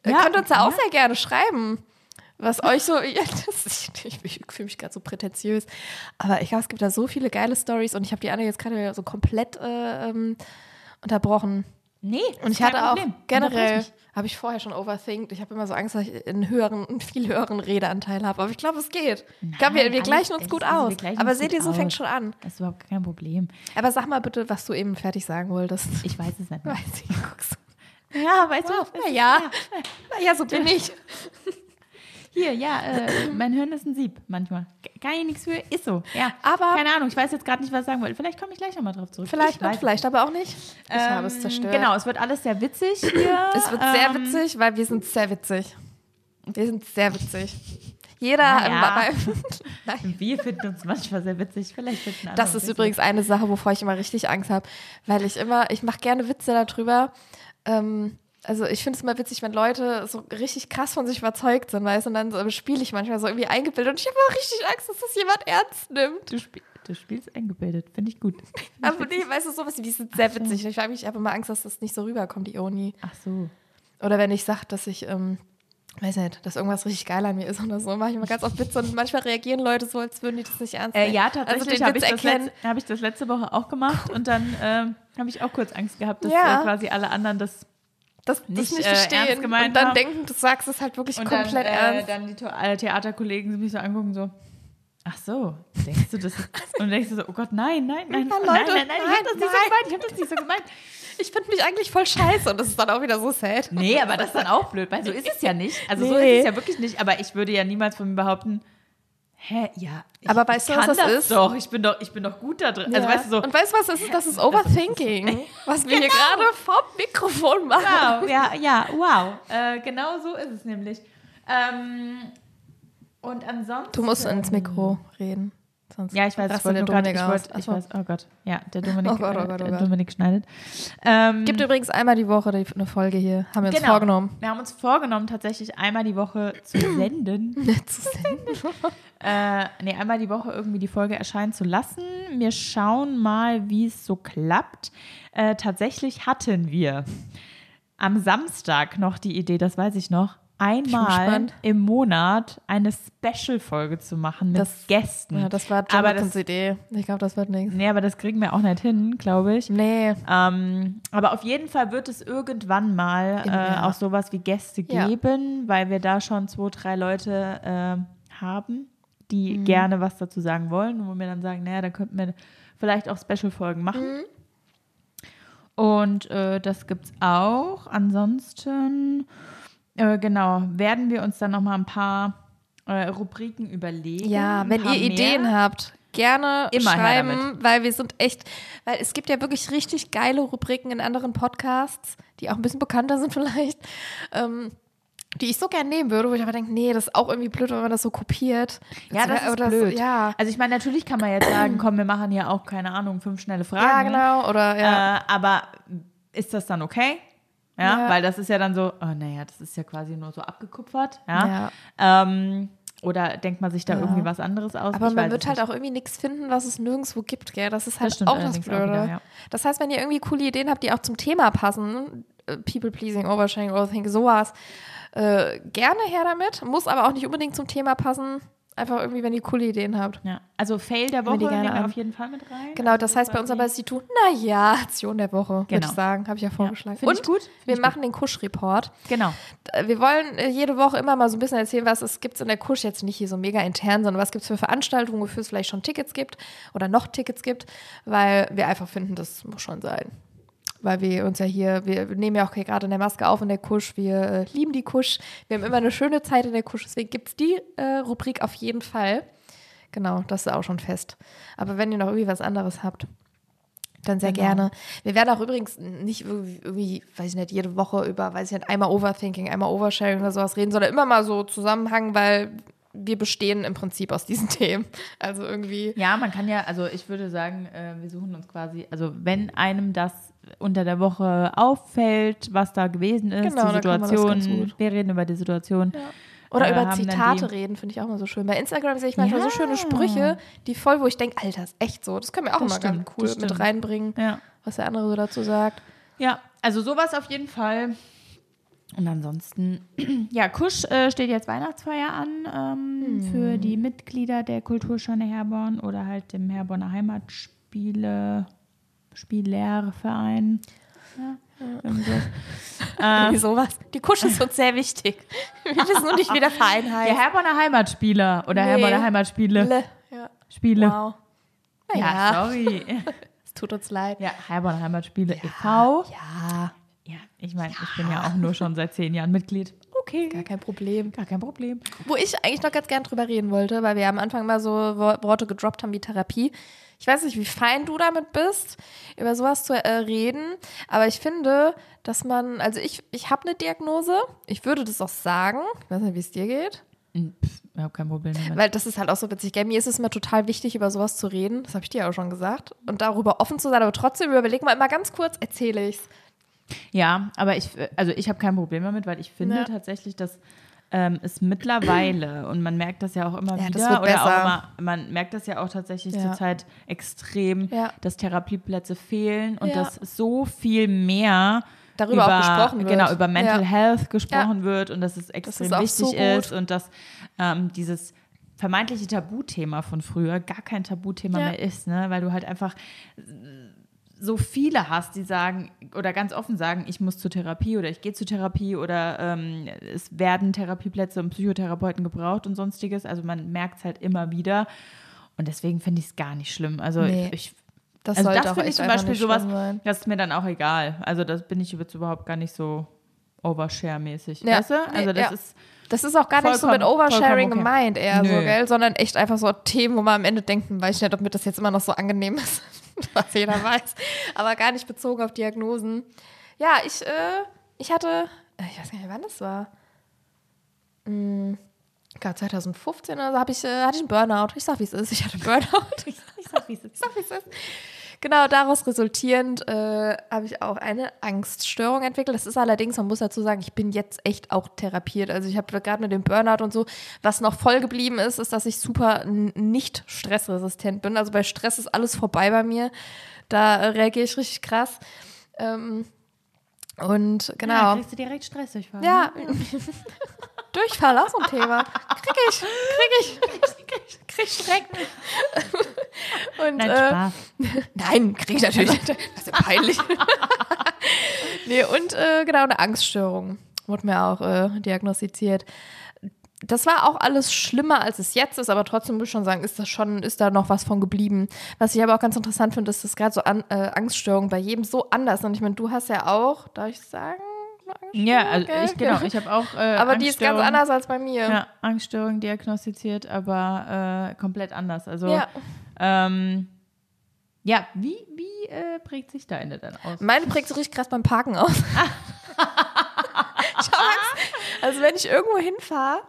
A: Ja, könnt uns da auch sehr gerne schreiben was euch so, ja, das, ich, ich fühle mich gerade so prätentiös, aber ich glaube, es gibt da so viele geile Stories und ich habe die Anne jetzt gerade so komplett äh, ähm, unterbrochen.
B: Nee,
A: und ich hatte auch generell, habe ich vorher schon overthinkt. Ich habe immer so Angst, dass ich einen höheren, einen viel höheren Redeanteil habe. Aber ich glaube, es geht. Nein, ich glaube, wir, wir gleichen uns gut aus. Aber seht ihr, so fängt schon an.
B: Das ist überhaupt kein Problem.
A: Aber sag mal bitte, was du eben fertig sagen wolltest.
B: Ich weiß es nicht mehr.
A: Weiß ich, guckst. Ja, weißt wow, du? Ja. Na ja, so bin ich.
B: Hier, ja, äh, mein Hirn ist ein Sieb manchmal. Kann ich nichts für, ist so.
A: Ja, aber.
B: Keine Ahnung, ich weiß jetzt gerade nicht, was ich sagen wollte. Vielleicht komme ich gleich nochmal drauf zurück.
A: Vielleicht, und vielleicht aber auch nicht. Ich
B: ähm, habe es zerstört. Genau, es wird alles sehr witzig hier.
A: Es wird sehr ähm, witzig, weil wir sind sehr witzig. Wir sind sehr witzig. Jeder
B: naja. Wir finden uns manchmal sehr witzig. Vielleicht finden
A: andere Das ist witzig. übrigens eine Sache, wovor ich immer richtig Angst habe, weil ich immer, ich mache gerne Witze darüber. Ähm, also ich finde es immer witzig, wenn Leute so richtig krass von sich überzeugt sind, weißt du, und dann so, spiele ich manchmal so irgendwie eingebildet und ich habe auch richtig Angst, dass das jemand ernst nimmt.
B: Du, spiel, du spielst eingebildet, finde ich gut.
A: Aber nee, weißt du, sowas, die sind sehr witzig. Ich frage mich, ich habe immer Angst, dass das nicht so rüberkommt, die Ironie.
B: Ach so.
A: Oder wenn ich sage, dass ich, ähm, weiß nicht, dass irgendwas richtig geil an mir ist oder so, mache ich immer ganz oft Witze und manchmal reagieren Leute so, als würden die das nicht ernst
B: äh, nehmen. Äh, ja, tatsächlich also habe ich, hab ich das letzte Woche auch gemacht und dann ähm, habe ich auch kurz Angst gehabt, dass
A: ja.
B: äh, quasi alle anderen das
A: das nicht, nicht verstehen. Äh, und dann haben. denken, du sagst es halt wirklich
B: und
A: komplett
B: dann,
A: ernst.
B: Äh, dann die äh, Theaterkollegen mich so angucken, so, Ach so, denkst du das? Und denkst du so, oh Gott, nein, nein, nein,
A: Ja,
B: nein,
A: Leute,
B: nein, nein, ich hab das nicht so
A: nein,
B: gemeint, ich hab das nicht so gemeint.
A: Ich finde mich eigentlich voll scheiße und das ist dann auch wieder so sad.
B: Nee, aber das ist dann auch blöd, weil so ist es ja nicht. Also so
A: Nee.
B: ist es ja wirklich nicht, aber ich würde ja niemals von mir behaupten, hä, ja,
A: Aber weißt du, was das
B: das
A: ist?
B: doch, ich bin doch, ich bin doch gut da drin. Also
A: Ja.
B: weißt du so,
A: Und weißt du, was das ist? Das ist Overthinking, was wir hier
B: Genau.
A: gerade vom Mikrofon machen.
B: Wow, ja, ja, wow. Äh, genau so ist es nämlich. Ähm, und ansonsten.
A: Du musst ins Mikro reden. Sonst
B: Ja, ich weiß, ich
A: rastet
B: wollte
A: der
B: nur gerade,
A: Dominik
B: ich,
A: aus.
B: wollte, ich weiß, oh Gott, ja, der Dominik,
A: Oh Gott, oh
B: äh,
A: Gott, oh
B: der
A: Gott.
B: Dominik schneidet. Ähm,
A: Gibt übrigens einmal die Woche eine Folge hier. Haben wir uns
B: genau.
A: vorgenommen.
B: Wir haben uns vorgenommen, tatsächlich einmal die Woche zu senden.
A: Zu senden.
B: äh, nee, einmal die Woche irgendwie die Folge erscheinen zu lassen. Wir schauen mal, wie es so klappt. Äh, tatsächlich hatten wir am Samstag noch die Idee, das weiß ich noch, einmal im Monat eine Special-Folge zu machen mit
A: Das-
B: Gästen.
A: Ja, das war
B: aber
A: Jonathan's
B: das,
A: Idee. Ich glaube, das wird nichts.
B: nee, aber das kriegen wir auch nicht hin, glaube ich.
A: Nee.
B: Ähm, aber auf jeden Fall wird es irgendwann mal äh, auch sowas wie Gäste
A: Ja.
B: geben, weil wir da schon zwei, drei Leute äh, haben, die
A: Mhm.
B: gerne was dazu sagen wollen und wo wir dann sagen, naja, da könnten wir vielleicht auch Special-Folgen machen.
A: Mhm.
B: Und äh, das gibt's auch. Ansonsten, äh, genau, werden wir uns dann noch mal ein paar äh, Rubriken überlegen.
A: Ja, wenn ihr Ideen
B: mehr.
A: habt, gerne
B: Immer
A: schreiben, weil wir sind echt, weil es gibt ja wirklich richtig geile Rubriken in anderen Podcasts, die auch ein bisschen bekannter sind vielleicht, ähm, die ich so gerne nehmen würde, wo ich aber denke, nee, das ist auch irgendwie blöd, wenn man das so kopiert.
B: Ja, das
A: wär-
B: ist blöd.
A: Ja.
B: Also ich meine, natürlich kann man jetzt sagen, komm, wir machen hier auch, keine Ahnung, fünf schnelle Fragen.
A: ja, genau, oder ja.
B: Äh, aber ist das dann okay? Ja,
A: Ja.
B: weil das ist ja dann so, oh naja, das ist ja quasi nur so abgekupfert. Ja.
A: Ja.
B: Ähm, oder denkt man sich da
A: Ja.
B: irgendwie was anderes aus?
A: Aber
B: Ich
A: man wird halt
B: nicht.
A: auch irgendwie nichts finden, was es nirgendwo gibt, gell? Das ist halt
B: Das
A: auch das
B: allerdings auch
A: Blöde.
B: wieder, ja.
A: Das heißt, wenn ihr irgendwie coole Ideen habt, die auch zum Thema passen, äh, People-Pleasing, Oversharing, Overthinking, sowas, äh, gerne her damit. Muss aber auch nicht unbedingt zum Thema passen. Einfach irgendwie, wenn ihr coole Ideen habt.
B: Ja. Also Fail der
A: wir
B: Woche
A: die gerne
B: nehmen wir
A: an.
B: auf jeden Fall mit rein.
A: Genau,
B: Also
A: das heißt bei uns aber ist die Tu, naja, Aktion der Woche, würde
B: Genau.
A: ich sagen. Habe ich ja vorgeschlagen.
B: Ich
A: Und
B: gut.
A: Wir machen den Kusch-Report.
B: Genau.
A: Wir wollen äh, jede Woche immer mal so ein bisschen erzählen, was es gibt in der Kusch. Jetzt nicht hier so mega intern, sondern was gibt es für Veranstaltungen, wofür es vielleicht schon Tickets gibt oder noch Tickets gibt, weil wir einfach finden, das muss schon sein. Weil wir uns ja hier, wir nehmen ja auch hier gerade in der Maske auf in der Kusch, wir äh, lieben die Kusch, wir haben immer eine schöne Zeit in der Kusch, deswegen gibt es die äh, Rubrik auf jeden Fall. Genau, das ist auch schon fest. Aber wenn ihr noch irgendwie was anderes habt, dann sehr
B: Genau.
A: gerne. Wir werden auch übrigens nicht irgendwie, weiß ich nicht, jede Woche über, weiß ich nicht, einmal Overthinking, einmal Oversharing oder sowas reden, sondern immer mal so Zusammenhang, weil wir bestehen im Prinzip aus diesen Themen. Also irgendwie.
B: Ja, man kann ja, also ich würde sagen, äh, wir suchen uns quasi, also wenn einem das unter der Woche auffällt, was da gewesen ist,
A: Genau,
B: die
A: ganz
B: Situation, wir reden über die Situation.
A: Oder
B: äh,
A: über Zitate reden, finde ich auch immer so schön. Bei Instagram sehe ich manchmal so
B: Ja.
A: schöne Sprüche, die voll, wo ich denke, Alter, ist echt so. Das können wir auch
B: Das
A: immer ganz
B: stimmt,
A: cool
B: das
A: mit reinbringen,
B: Ja.
A: was der andere so dazu sagt.
B: Ja, also sowas auf jeden Fall. Und ansonsten, ja, Kusch äh, steht jetzt Weihnachtsfeier an ähm, für die Mitglieder der Kulturscheune Herborn oder halt dem Herborner Heimatspiele, Spielerverein. Ja, sowas.
A: Irgendwie sowas. Die Kusch ist uns sehr wichtig. Wir wissen nur nicht, wie der Verein
B: Der
A: heißt.
B: Herborner Heimatspieler oder
A: Nee.
B: Herborner Heimatspiele.
A: Le. Ja.
B: Spiele.
A: Wow.
B: Ja,
A: Naja,
B: sorry.
A: es tut uns leid.
B: ja, Herborner Heimatspiele e.V.
A: Ja,
B: Ja, ich meine, ich bin ja auch nur schon seit zehn Jahren Mitglied. Okay.
A: gar kein Problem.
B: Gar kein Problem.
A: Wo ich eigentlich noch ganz gern drüber reden wollte, weil wir am Anfang mal so Wo- Worte gedroppt haben wie Therapie. Ich weiß nicht, wie fein du damit bist, über sowas zu äh, reden, aber ich finde, dass man, also ich, ich habe eine Diagnose, ich würde das auch sagen, ich weiß nicht, wie es dir geht,
B: Pff, ich habe kein Problem damit.
A: weil das ist halt auch so witzig. Gell? Mir ist es immer total wichtig, über sowas zu reden, das habe ich dir auch schon gesagt, und darüber offen zu sein, aber trotzdem überleg mal immer ganz kurz, erzähle ich's.
B: Ja, aber ich, also ich habe kein Problem damit, weil ich finde
A: Ja.
B: tatsächlich, dass ähm, es mittlerweile, und man merkt das ja auch immer
A: Ja, das
B: wieder, oder auch immer, man merkt das ja auch tatsächlich
A: Ja.
B: zurzeit extrem, dass Therapieplätze fehlen und dass so viel mehr
A: Darüber
B: über,
A: auch gesprochen wird.
B: Genau, über Mental. Health gesprochen wird und dass es extrem
A: ist auch
B: wichtig
A: so
B: ist und dass ähm, dieses vermeintliche Tabuthema von früher gar kein Tabuthema mehr ist, ne? weil du halt einfach so viele hast, die sagen oder ganz offen sagen, ich muss zur Therapie oder ich gehe zur Therapie oder ähm, es werden Therapieplätze und Psychotherapeuten gebraucht und sonstiges. Also man merkt es halt immer wieder. Und deswegen finde ich es gar nicht schlimm. Also
A: Nee.
B: ich,
A: Das
B: also das finde ich zum Beispiel
A: nicht
B: sowas,
A: sein.
B: das ist mir dann auch egal. Also das bin ich jetzt überhaupt gar nicht so overshare-mäßig.
A: Ja.
B: Weißt du? Also das
A: ja.
B: ist,
A: Das ist auch gar nicht so mit Oversharing
B: okay.
A: gemeint, eher so,
B: Nö.
A: gell? Sondern echt einfach so Themen, wo man am Ende denkt, weiß ich nicht, ob mir das jetzt immer noch so angenehm ist, was jeder weiß. Aber gar nicht bezogen auf Diagnosen. Ja, ich, äh, ich hatte, äh, ich weiß gar nicht, wann das war. Hm, ich glaube 2015 oder so hab ich, äh, hatte ich einen Burnout. Ich sag, wie es ist. Ich hatte einen Burnout. ich sag, wie es ist. Ich sag, wie es ist. Genau, daraus resultierend äh, habe ich auch eine Angststörung entwickelt. Das ist allerdings, man muss dazu sagen, ich bin jetzt echt auch therapiert. Also ich habe gerade mit dem Burnout und so, was noch voll geblieben ist, ist, dass ich super nicht stressresistent bin. Also bei Stress ist alles vorbei bei mir. Da reagiere ich richtig krass. Ähm, und genau.
B: ja, kriegst du direkt Stressdurchfall.
A: Ja,
B: ne?
A: Durchfall auch so ein Thema. Krieg ich, krieg ich, krieg, krieg Strecken. Und,
B: Nein,
A: äh,
B: Spaß.
A: nein, krieg ich natürlich. Das ist ja peinlich. nee, und äh, genau, eine Angststörung wurde mir auch äh, diagnostiziert. Das war auch alles schlimmer, als es jetzt ist, aber trotzdem muss ich schon sagen, ist das schon, ist da noch was von geblieben. Was ich aber auch ganz interessant finde, ist, dass gerade so an, äh, Angststörungen bei jedem so anders sind. Ich meine, du hast ja auch, darf ich sagen? Angststörung,
B: Ja, also ich, genau, ich habe auch. Äh,
A: Aber die ist ganz anders als bei mir.
B: Ja, Angststörung diagnostiziert, aber äh, komplett anders. Also,
A: Ja.
B: ähm, ja wie, wie äh, prägt sich deine dann aus?
A: Meine prägt sich richtig krass beim Parken aus. ich. Also wenn ich irgendwo hinfahre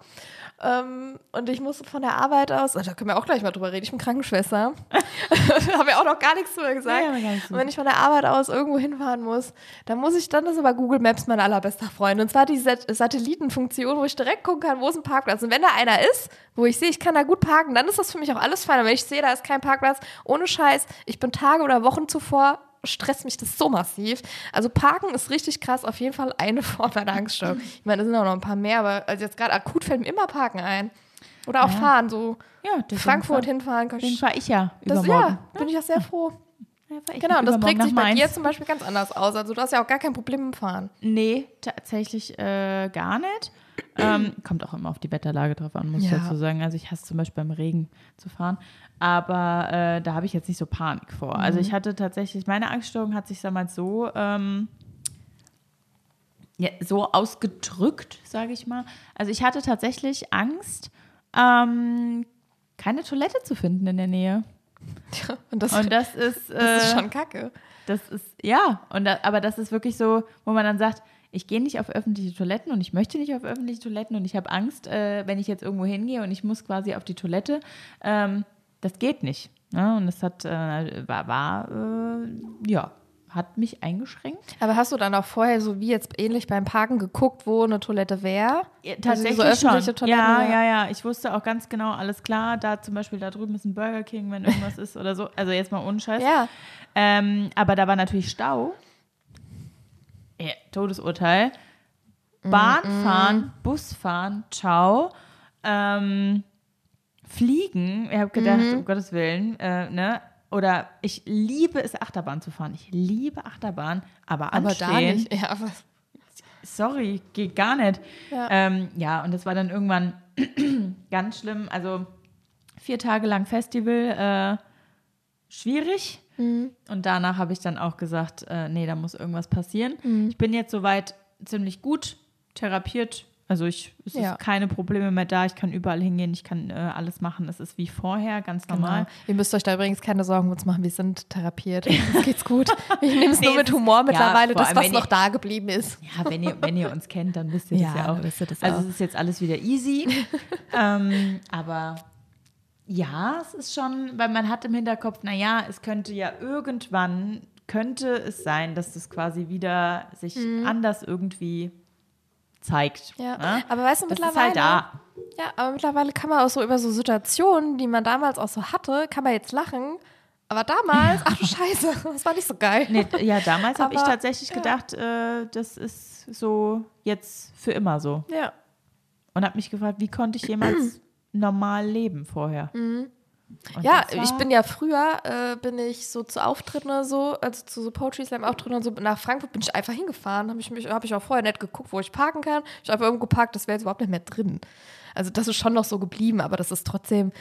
A: und ich muss von der Arbeit aus, da können wir auch gleich mal drüber reden, ich bin Krankenschwester. Haben wir auch noch gar nichts drüber gesagt.
B: Ja, ja, aber
A: und wenn ich von der Arbeit aus irgendwo hinfahren muss, dann muss ich, dann ist aber Google Maps mein allerbester Freund. Und zwar die Sat Satellitenfunktion, wo ich direkt gucken kann, wo ist ein Parkplatz. Und wenn da einer ist, wo ich sehe, ich kann da gut parken, dann ist das für mich auch alles fein. Und wenn ich sehe, da ist kein Parkplatz, ohne Scheiß, ich bin Tage oder Wochen zuvor stresst mich das so massiv. Also Parken ist richtig krass, auf jeden Fall eine Form einer Angststörung. Ich meine, da sind auch noch ein paar mehr, aber also jetzt gerade akut fällt mir immer Parken ein. Oder auch
B: Ja.
A: fahren, so
B: Ja,
A: Frankfurt
B: fahr-
A: hinfahren. ich-
B: fahre ich ja
A: Das,
B: übermorgen.
A: ja, bin ich auch sehr froh.
B: Ich
A: Genau, und das prägt sich bei dir zum Beispiel ganz anders aus. Also du hast ja auch gar kein Problem im Fahren.
B: Nee, tatsächlich äh, gar nicht. Ähm, kommt auch immer auf die Wetterlage drauf an, muss ich
A: Ja.
B: dazu sagen. Also ich hasse zum Beispiel beim Regen zu fahren. Aber äh, da habe ich jetzt nicht so Panik vor. Also
A: Mhm.
B: ich hatte tatsächlich, meine Angststörung hat sich damals so, ähm, ja, so ausgedrückt, sage ich mal. Also ich hatte tatsächlich Angst, ähm, keine Toilette zu finden in der Nähe.
A: Und das,
B: Und das ist, äh,
A: das ist schon kacke.
B: das ist, ja, und da, aber das ist wirklich so, wo man dann sagt, ich gehe nicht auf öffentliche Toiletten und ich möchte nicht auf öffentliche Toiletten und ich habe Angst, äh, wenn ich jetzt irgendwo hingehe und ich muss quasi auf die Toilette. Ähm, das geht nicht. Ne? Und das hat, äh, war, war äh, ja, hat mich eingeschränkt.
A: Aber hast du dann auch vorher, so wie jetzt ähnlich beim Parken, geguckt, wo eine Toilette wäre?
B: Ja,
A: Also so öffentliche
B: schon.
A: Toiletten,
B: ja,
A: ja.
B: ja. Ich wusste auch ganz genau, alles klar, da zum Beispiel da drüben ist ein Burger King, wenn irgendwas ist oder so. Also jetzt mal ohne Scheiß.
A: Ja.
B: Ähm, aber da war natürlich Stau. Ja, Todesurteil. Bahn fahren, Bus fahren, ciao. Ähm, fliegen, ich habe gedacht, um Gottes Willen, äh, ne? Oder ich liebe es, Achterbahn zu fahren. Ich liebe Achterbahn, aber
A: Aber
B: anstehen,
A: da nicht. Ja, aber
B: sorry, geht gar nicht.
A: Ja.
B: Ähm, ja, und das war dann irgendwann ganz schlimm. Also vier Tage lang Festival, äh, schwierig.
A: Mhm.
B: Und danach habe ich dann auch gesagt, äh, nee, da muss irgendwas passieren.
A: Mhm.
B: Ich bin jetzt soweit ziemlich gut therapiert. Also ich, es
A: Ja.
B: ist keine Probleme mehr da. Ich kann überall hingehen, ich kann äh, alles machen. Es ist wie vorher, ganz normal.
A: Genau. Ihr müsst euch da übrigens keine Sorgen uns machen, wir sind therapiert. Uns geht's gut. Ich nehme es
B: Nee,
A: nur
B: es
A: mit Humor mittlerweile,
B: ja, vor
A: das, noch
B: ihr-
A: da geblieben ist.
B: Ja, wenn ihr, wenn ihr uns kennt, dann wisst ihr das
A: Ja,
B: ja auch.
A: wisst ihr das
B: also
A: auch.
B: es ist jetzt alles wieder easy. ähm, aber ja, es ist schon, weil man hat im Hinterkopf, naja, es könnte ja irgendwann, könnte es sein, dass das quasi wieder sich anders irgendwie zeigt.
A: Ja.
B: ne?
A: Aber weißt du,
B: Das ist
A: mittlerweile.
B: halt da.
A: Ja, aber mittlerweile kann man auch so über so Situationen, die man damals auch so hatte, kann man jetzt lachen. Aber damals, ach du Scheiße, das war nicht so geil.
B: Nee, ja, damals habe ich tatsächlich
A: ja.
B: gedacht, äh, das ist so jetzt für immer so.
A: Ja.
B: Und habe mich gefragt, wie konnte ich jemals normal leben vorher?
A: Mhm.
B: Und
A: Ja, ich bin ja früher, äh, bin ich so zu Auftritten oder so, also zu so Poetry Slam Auftritten und so, nach Frankfurt bin ich einfach hingefahren. Habe ich, mich- hab ich auch vorher nicht geguckt, wo ich parken kann. Ich habe einfach irgendwo geparkt, das wäre jetzt überhaupt nicht mehr drin. Also das ist schon noch so geblieben, aber das ist trotzdem,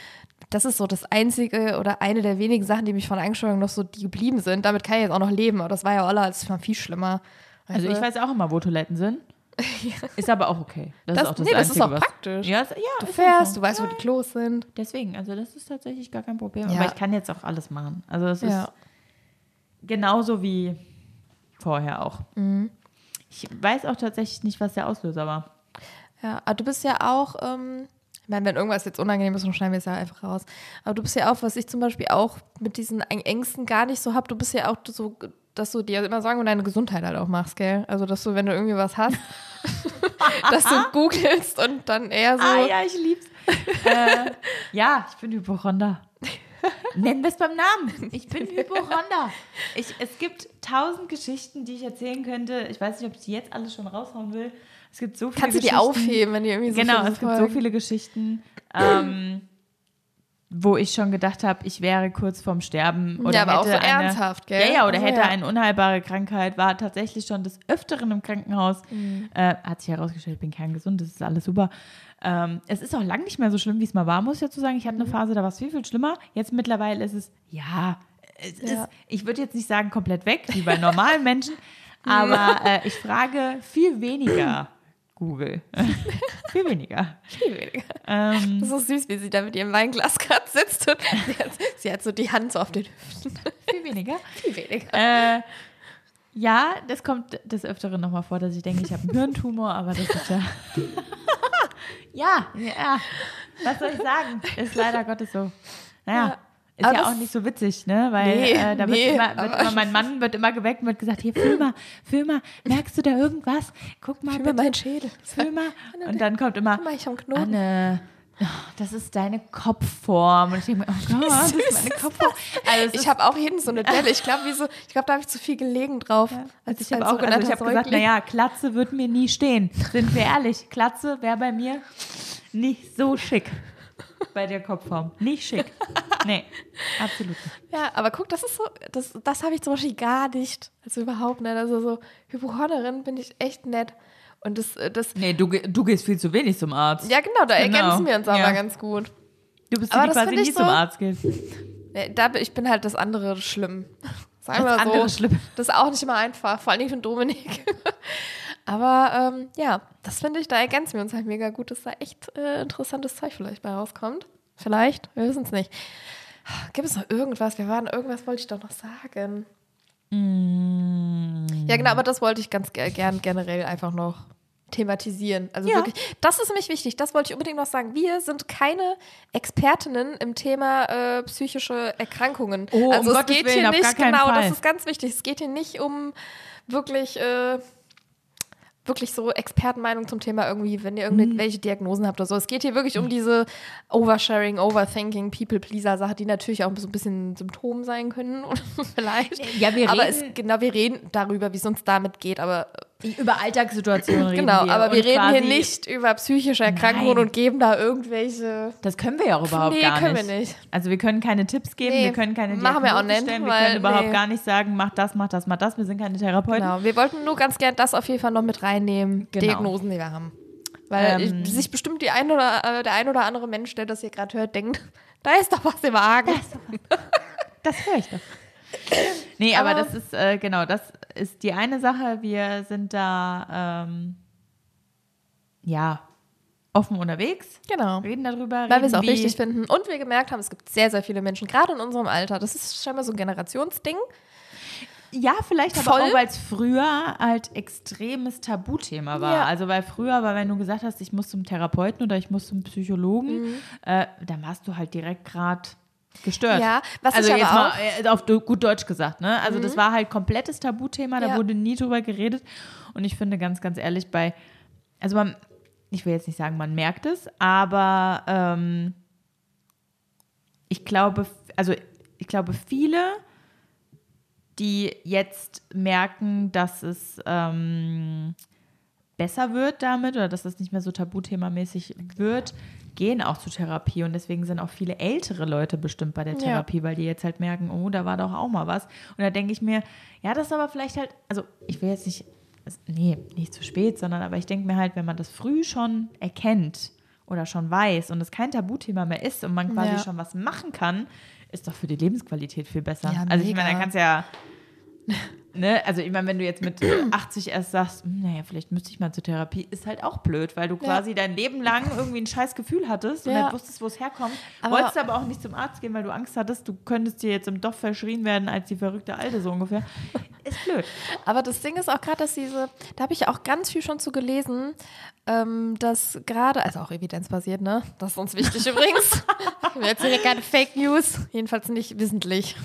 A: das ist so das einzige oder eine der wenigen Sachen, die mich von Einstellungen noch so, die geblieben sind. Damit kann ich jetzt auch noch leben, aber das war ja Oller, als viel schlimmer.
B: Also
A: Weißt
B: ich weiß auch immer, wo Toiletten sind. Ist aber auch okay. Das,
A: Das-
B: ist auch das
A: nee, das ist
B: Einzige,
A: auch
B: was-
A: praktisch.
B: Ja, ist- ja,
A: Du
B: ist
A: fährst,
B: auch so.
A: du weißt, wo die Klos sind.
B: Deswegen, also das ist tatsächlich gar kein Problem. Aber ich kann jetzt auch alles machen. Also es ist genauso wie vorher auch.
A: Mhm.
B: Ich weiß auch tatsächlich nicht, was der Auslöser war.
A: Ja, aber du bist ja auch, ähm, ich meine, wenn irgendwas jetzt unangenehm ist, dann schneiden wir es ja einfach raus. Aber du bist ja auch, was ich zum Beispiel auch mit diesen Ängsten gar nicht so habe, du bist ja auch so, dass du dir immer Sorgen um deine Gesundheit halt auch machst, gell? Also, dass du, wenn du irgendwie was hast, dass du googelst und dann eher so.
B: Ah ja, ich lieb's. äh, ja, ich bin Hypochonder. Nennen wir es beim Namen. Ich bin Hypochonder. Ich, es gibt tausend Geschichten, die ich erzählen könnte. Ich weiß nicht, ob ich die jetzt alles schon raushauen will. Es gibt so viele
A: Kannst du die aufheben, wenn die irgendwie so
B: Genau, es gibt so viele Geschichten, ähm, wo ich schon gedacht habe, ich wäre kurz vorm Sterben. Oder
A: Ja, aber auch
B: hätte
A: so
B: eine,
A: ernsthaft, gell?
B: Ja, ja, oder
A: Also,
B: hätte
A: ja.
B: eine unheilbare Krankheit, war tatsächlich schon des Öfteren im Krankenhaus.
A: Mhm.
B: Äh, hat sich herausgestellt, ich bin kerngesund, das ist alles super. Ähm, es ist auch lang nicht mehr so schlimm, wie es mal war, muss ich dazu sagen. Ich hatte eine
A: Mhm.
B: Phase, da war es viel, viel schlimmer. Jetzt mittlerweile ist es, ja, es
A: Ja.
B: ist, ich würde jetzt nicht sagen komplett weg, wie bei normalen Menschen, aber äh, ich frage viel weniger Google. viel weniger.
A: Viel weniger.
B: Ähm,
A: Das ist so süß, wie sie da mit ihrem Weinglas gerade sitzt und sie hat, sie hat so die Hand so auf den Hüften.
B: viel weniger.
A: Viel weniger.
B: Äh, ja, das kommt des Öfteren nochmal vor, dass ich denke, ich habe einen Hirntumor, aber das ist ja. ja, ja. Was soll ich sagen? Ist leider Gottes so. Naja.
A: Ja.
B: Ist
A: Aber
B: ja auch nicht so witzig, ne? Weil
A: Nee,
B: äh, da wird,
A: nee,
B: immer, wird immer, mein Mann wird immer geweckt und wird gesagt, hier, fühl mal, fühl mal, merkst du da irgendwas? Guck mal,
A: Fühl
B: bitte,
A: meinen Schädel.
B: fühl mal. Und dann kommt immer,
A: mal, ich hab einen.
B: Anne, oh, das ist deine Kopfform. Und ich denke mir, oh Gott, das ist meine Kopfform. Also
A: Ich habe auch hinten so eine Delle. Ich glaube, so, ich glaube, da habe ich zu viel gelegen drauf.
B: Also
A: Als
B: ich habe
A: als
B: auch, also ich habe gesagt, naja, Klatze wird mir nie stehen. Sind wir ehrlich, Klatze wäre bei mir nicht so schick. Bei der Kopfform. Nicht schick. Nee, absolut nicht.
A: Ja, aber guck, das ist so, das, das habe ich zum Beispiel gar nicht. Also überhaupt nicht. Also so Hypochonderin bin ich echt nett. Und das, äh, das,
B: Nee, du, du gehst viel zu wenig zum Arzt.
A: ja genau, da
B: Genau,
A: ergänzen wir uns aber
B: ja.
A: ganz gut.
B: Du bist die,
A: Aber
B: die quasi
A: ich
B: nie zum
A: so-
B: Arzt geht.
A: Äh, Da, ich bin halt das andere schlimm. Sagen
B: Das
A: wir
B: andere
A: so.
B: schlimm.
A: Das ist auch nicht immer einfach, vor allem für Dominik. Aber ähm, ja, das finde ich, da ergänzen wir uns halt mega gut, dass da echt äh, interessantes Zeug vielleicht bei rauskommt. Vielleicht, wir wissen es nicht. Gibt es noch irgendwas? Wir waren, irgendwas wollte ich doch noch sagen.
B: Mm.
A: Ja, genau, aber das wollte ich ganz ge- gern generell einfach noch thematisieren. Also
B: Ja.
A: wirklich, das ist nämlich wichtig, das wollte ich unbedingt noch sagen. Wir sind keine Expertinnen im Thema äh, psychische Erkrankungen.
B: Oh, um
A: also es
B: Gottes
A: geht
B: Willen,
A: hier nicht, genau,
B: Fall.
A: das ist ganz wichtig. Es geht hier nicht um wirklich äh, wirklich so Expertenmeinung zum Thema irgendwie, wenn ihr
B: Mhm.
A: irgendwelche Diagnosen habt oder so. Es geht hier wirklich um diese Oversharing, Overthinking, People-Pleaser-Sache, die natürlich auch so ein bisschen Symptom sein können oder vielleicht.
B: Ja, wir
A: aber
B: reden-
A: es, genau, wir reden darüber, wie es uns damit geht, aber
B: Über Alltagssituationen reden
A: genau,
B: wir.
A: aber wir reden hier nicht über psychische Erkrankungen
B: Nein.
A: und geben da irgendwelche.
B: Das können wir ja auch überhaupt
A: Nee,
B: gar
A: können
B: nicht.
A: wir nicht.
B: Also wir können keine Tipps geben,
A: Nee,
B: wir können keine
A: machen wir auch nicht,
B: stellen, wir können überhaupt
A: nee.
B: gar nicht sagen, mach das, mach das, mach das. Wir sind keine Therapeuten.
A: Genau, wir wollten nur ganz gern das auf jeden Fall noch mit reinnehmen,
B: Genau.
A: Diagnosen, die wir haben. Weil
B: Ähm.
A: ich, sich bestimmt die ein oder, äh, der ein oder andere Mensch, der das hier gerade hört, denkt, da ist doch was im Argen.
B: Das höre ich doch. Nee, aber,
A: Aber-
B: das ist, äh, genau, das ist die eine Sache. Wir sind da, ähm, ja, offen unterwegs,
A: Genau.
B: reden darüber.
A: Weil wir es auch wichtig finden. Und wir gemerkt haben, es gibt sehr, sehr viele Menschen, gerade in unserem Alter. Das ist scheinbar so ein Generationsding.
B: Ja, vielleicht aber
A: Voll.
B: auch, weil es früher halt extremes Tabuthema war.
A: Ja.
B: Also weil früher war, wenn du gesagt hast, ich muss zum Therapeuten oder ich muss zum Psychologen,
A: Mhm.
B: äh, dann warst du halt direkt gerade gestört.
A: Ja, was
B: also
A: ich
B: jetzt
A: aber
B: mal äh, auf gut Deutsch gesagt, ne? Also das war halt komplettes Tabuthema, da
A: Ja.
B: wurde nie drüber geredet. Und ich finde ganz, ganz ehrlich, bei, also man, ich will jetzt nicht sagen, man merkt es, aber ähm, ich glaube, also ich glaube, viele, die jetzt merken, dass es ähm, besser wird damit oder dass das nicht mehr so tabuthemamäßig wird, gehen auch zur Therapie und deswegen sind auch viele ältere Leute bestimmt bei der
A: Ja.
B: Therapie, weil die jetzt halt merken, oh, da war doch auch mal was. Und da denke ich mir, ja, das ist aber vielleicht halt, also ich will jetzt nicht, nee, nicht zu spät, sondern aber ich denke mir halt, wenn man das früh schon erkennt oder schon weiß und es kein Tabuthema mehr ist und man quasi
A: Ja.
B: schon was machen kann, ist doch für die Lebensqualität viel besser.
A: Ja,
B: also ich meine, da kannst ja Ne? Also ich meine, wenn du jetzt mit 80 erst sagst, "Hm, naja, vielleicht müsste ich mal zur Therapie, ist halt auch blöd, weil du
A: Ja.
B: quasi dein Leben lang irgendwie ein scheiß Gefühl hattest und
A: Ja.
B: halt wusstest, wo es herkommt.
A: Aber-
B: Wolltest aber auch nicht zum Arzt gehen, weil du Angst hattest, du könntest dir jetzt im Dorf verschrien werden als die verrückte Alte so ungefähr. Ist blöd.
A: Aber das Ding ist auch gerade, dass diese, da habe ich auch ganz viel schon zu gelesen, ähm, dass gerade, also auch evidenzbasiert, ne? Das ist uns wichtig übrigens. Wir erzählen hier keine Fake News, jedenfalls nicht wissentlich.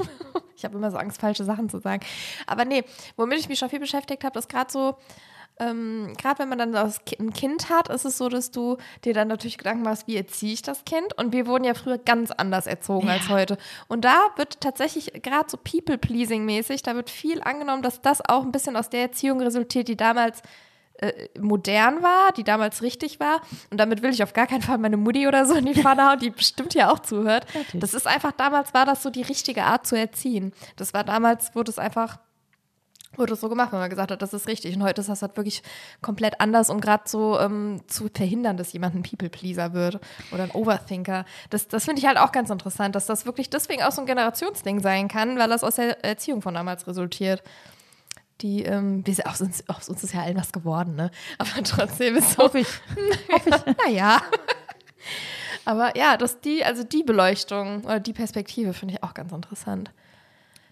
A: Ich habe immer so Angst, falsche Sachen zu sagen. Aber nee, womit ich mich schon viel beschäftigt habe, ist gerade so, ähm, gerade wenn man dann das ein Kind hat, ist es so, dass du dir dann natürlich Gedanken machst, wie erziehe ich das Kind? Und wir wurden ja früher ganz anders erzogen als heute. Und da wird tatsächlich gerade so People-Pleasing-mäßig, da wird viel angenommen, dass das auch ein bisschen aus der Erziehung resultiert, die damals äh, modern war, die damals richtig war. Und damit will ich auf gar keinen Fall meine Mutti oder so in die Pfanne hauen, die bestimmt ja auch zuhört. Das ist einfach, damals war das so die richtige Art zu erziehen. Das war damals, wurde es einfach wurde es so gemacht, wenn man gesagt hat, das ist richtig. Und heute ist das halt wirklich komplett anders, um gerade so ähm, zu verhindern, dass jemand ein People-Pleaser wird oder ein Overthinker. Das, das finde ich halt auch ganz interessant, dass das wirklich deswegen auch so ein Generationsding sein kann, weil das aus der Erziehung von damals resultiert. Die, ähm, wir sind, aus, uns, aus uns ist ja allen was geworden, ne? Aber trotzdem ist so.
B: Hoffe ich.
A: naja. Aber ja, dass die, also die Beleuchtung oder die Perspektive finde ich auch ganz interessant.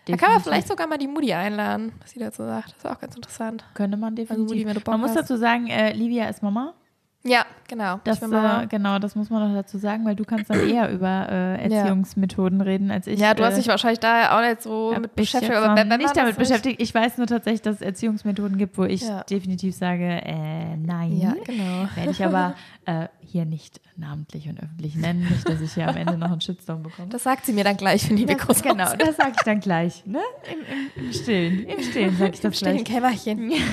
A: Da kann man vielleicht sogar mal die Mutti einladen, was sie dazu sagt. Das ist auch ganz interessant.
B: Könnte man definitiv.
A: Mutti, wenn du Bock
B: man muss
A: hast.
B: dazu sagen, äh, Livia ist Mama.
A: Ja, genau.
B: Das, äh, genau, das muss man noch dazu sagen, weil du kannst dann eher über äh,
A: Ja.
B: Erziehungsmethoden reden als ich.
A: ja, du hast
B: äh,
A: dich wahrscheinlich da auch nicht so mit beschäftigt. Aber wenn, wenn
B: nicht damit beschäftigt. Ich weiß nur tatsächlich, dass es Erziehungsmethoden gibt, wo ich
A: Ja.
B: definitiv sage, äh, nein.
A: Ja, genau.
B: Werde ich aber äh, hier nicht namentlich und öffentlich nennen, nicht, dass ich hier am Ende noch einen Shitstorm bekomme.
A: Das sagt sie mir dann gleich, wenn die Mikros
B: das, genau, das sage ich dann gleich. Ne? Im, im, Im Stillen. Im Stillen sage ich das
A: Stillen
B: gleich.
A: Kämmerchen.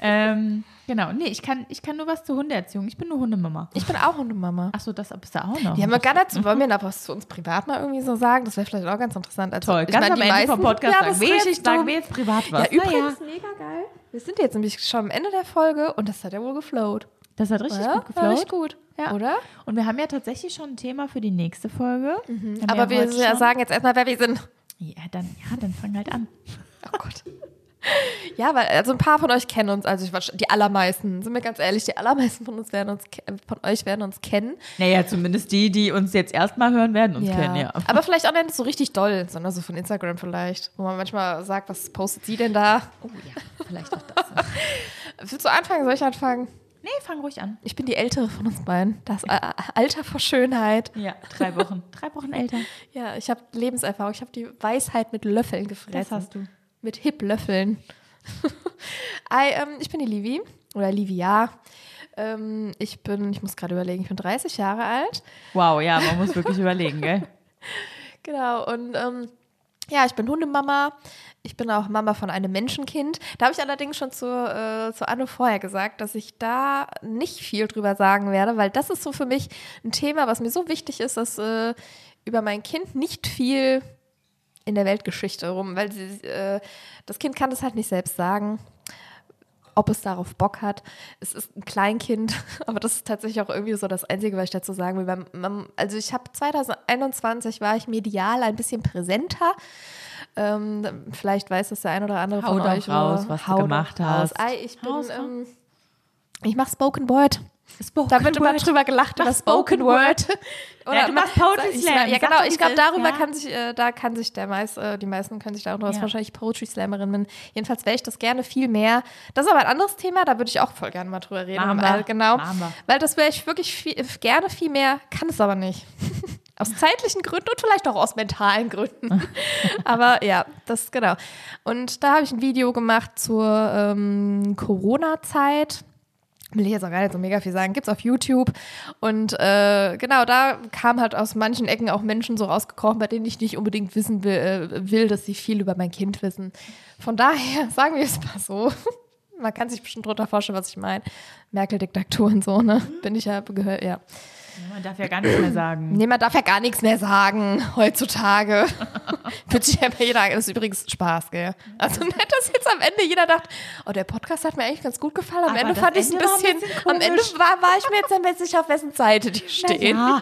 B: Ähm, genau, nee, ich kann, ich kann nur was zur Hundeerziehung. Ich bin nur Hundemama.
A: Ich bin auch Hundemama.
B: Achso, das bist du auch noch.
A: Die haben wir gar nicht so, wollen wir da was zu uns privat mal irgendwie so sagen? Das wäre vielleicht auch ganz interessant. Also,
B: Toll,
A: ich
B: ganz
A: meine,
B: am
A: die
B: Ende vom Podcast
A: ja,
B: sagen, wir jetzt, sagen wir jetzt privat was.
A: Ja, übrigens,
B: Naja,
A: mega geil. Wir sind jetzt nämlich schon am Ende der Folge und das hat ja wohl geflowt.
B: das hat richtig
A: Oder?
B: gut
A: War richtig
B: geflowt.
A: gut.
B: Ja.
A: Oder?
B: Und wir haben ja tatsächlich schon ein Thema für die nächste Folge. Haben
A: Aber
B: ja
A: wir ja
B: schon-
A: sagen jetzt erstmal, wer wir sind.
B: Ja, dann, ja, dann fang halt an.
A: Oh Gott. Ja, weil also ein paar von euch kennen uns, also ich, die allermeisten, sind wir ganz ehrlich, die allermeisten von uns werden uns von euch werden uns kennen.
B: Naja, zumindest die, die uns jetzt erstmal hören, werden uns kennen, ja.
A: Aber vielleicht auch nicht so richtig doll, sondern so von Instagram vielleicht, wo man manchmal sagt, was postet sie denn da?
B: Oh ja, vielleicht auch das.
A: Willst du anfangen? Soll ich anfangen?
B: nee, fang ruhig an.
A: Ich bin die ältere von uns beiden. Das Alter vor Schönheit.
B: Ja, drei Wochen. drei Wochen älter.
A: Ja, ich habe Lebenserfahrung. Ich habe die Weisheit mit Löffeln gefressen.
B: Das hast du.
A: Mit Hip-Löffeln. Ähm, ich bin die Livi oder Livia. Ähm, ich bin, ich muss gerade überlegen, ich bin 30 Jahre alt.
B: Wow, ja, man muss wirklich überlegen, gell?
A: Genau, und ähm, ja, ich bin Hundemama. Ich bin auch Mama von einem Menschenkind. Da habe ich allerdings schon zu, äh, zu Anne vorher gesagt, dass ich da nicht viel drüber sagen werde, weil das ist so für mich ein Thema, was mir so wichtig ist, dass äh, über mein Kind nicht viel in der Weltgeschichte rum, weil sie, äh, das Kind kann das halt nicht selbst sagen, ob es darauf Bock hat. Es ist ein Kleinkind, aber das ist tatsächlich auch irgendwie so das Einzige, was ich dazu sagen will. Also ich habe 2021 war ich medial ein bisschen präsenter. Ähm, vielleicht weiß das der ein oder andere
B: Hau
A: von
B: doch
A: euch.
B: raus, was du
A: hau doch
B: gemacht
A: raus.
B: hast.
A: Ei, ich bin, ähm, ich mache Spoken Word.
B: Spoken
A: Da wird immer drüber gelacht, über Spoken Word.
B: Ja, du machst Poetry
A: ich,
B: Slam.
A: Ja, genau. Ich glaube, darüber
B: ja.
A: kann sich, äh, da kann sich der meist, äh, die meisten können sich da auch noch, was
B: Ja.
A: wahrscheinlich Poetry Slammerin bin. Jedenfalls wäre ich das gerne viel mehr. Das ist aber ein anderes Thema, da würde ich auch voll gerne mal drüber reden.
B: Wir.
A: genau.
B: Wir.
A: Weil das wäre ich wirklich viel, gerne viel mehr, kann es aber nicht. aus zeitlichen Gründen und vielleicht auch aus mentalen Gründen. aber ja, das genau. Und da habe ich ein Video gemacht zur ähm, Corona-Zeit will ich jetzt auch gar nicht so mega viel sagen, gibt's auf YouTube. Und äh, genau, da kam halt aus manchen Ecken auch Menschen so rausgekrochen, bei denen ich nicht unbedingt wissen will, äh, will, dass sie viel über mein Kind wissen. Von daher sagen wir es mal so. Man kann sich bestimmt drunter vorstellen, was ich meine. Merkel-Diktatur und so, ne? Bin ich ja gehört, ja.
B: Man darf ja gar nichts mehr sagen.
A: Nee, man darf ja gar nichts mehr sagen heutzutage. Wird sich ja jeder, das ist übrigens Spaß, gell? Also nicht, dass jetzt am Ende jeder dachte, oh, der Podcast hat mir eigentlich ganz gut gefallen. Am
B: Aber
A: Ende fand ich es ein
B: ein
A: bisschen,
B: bisschen
A: am Ende war, war ich mir jetzt nicht sicher, auf wessen Seite die stehen.
B: Ja,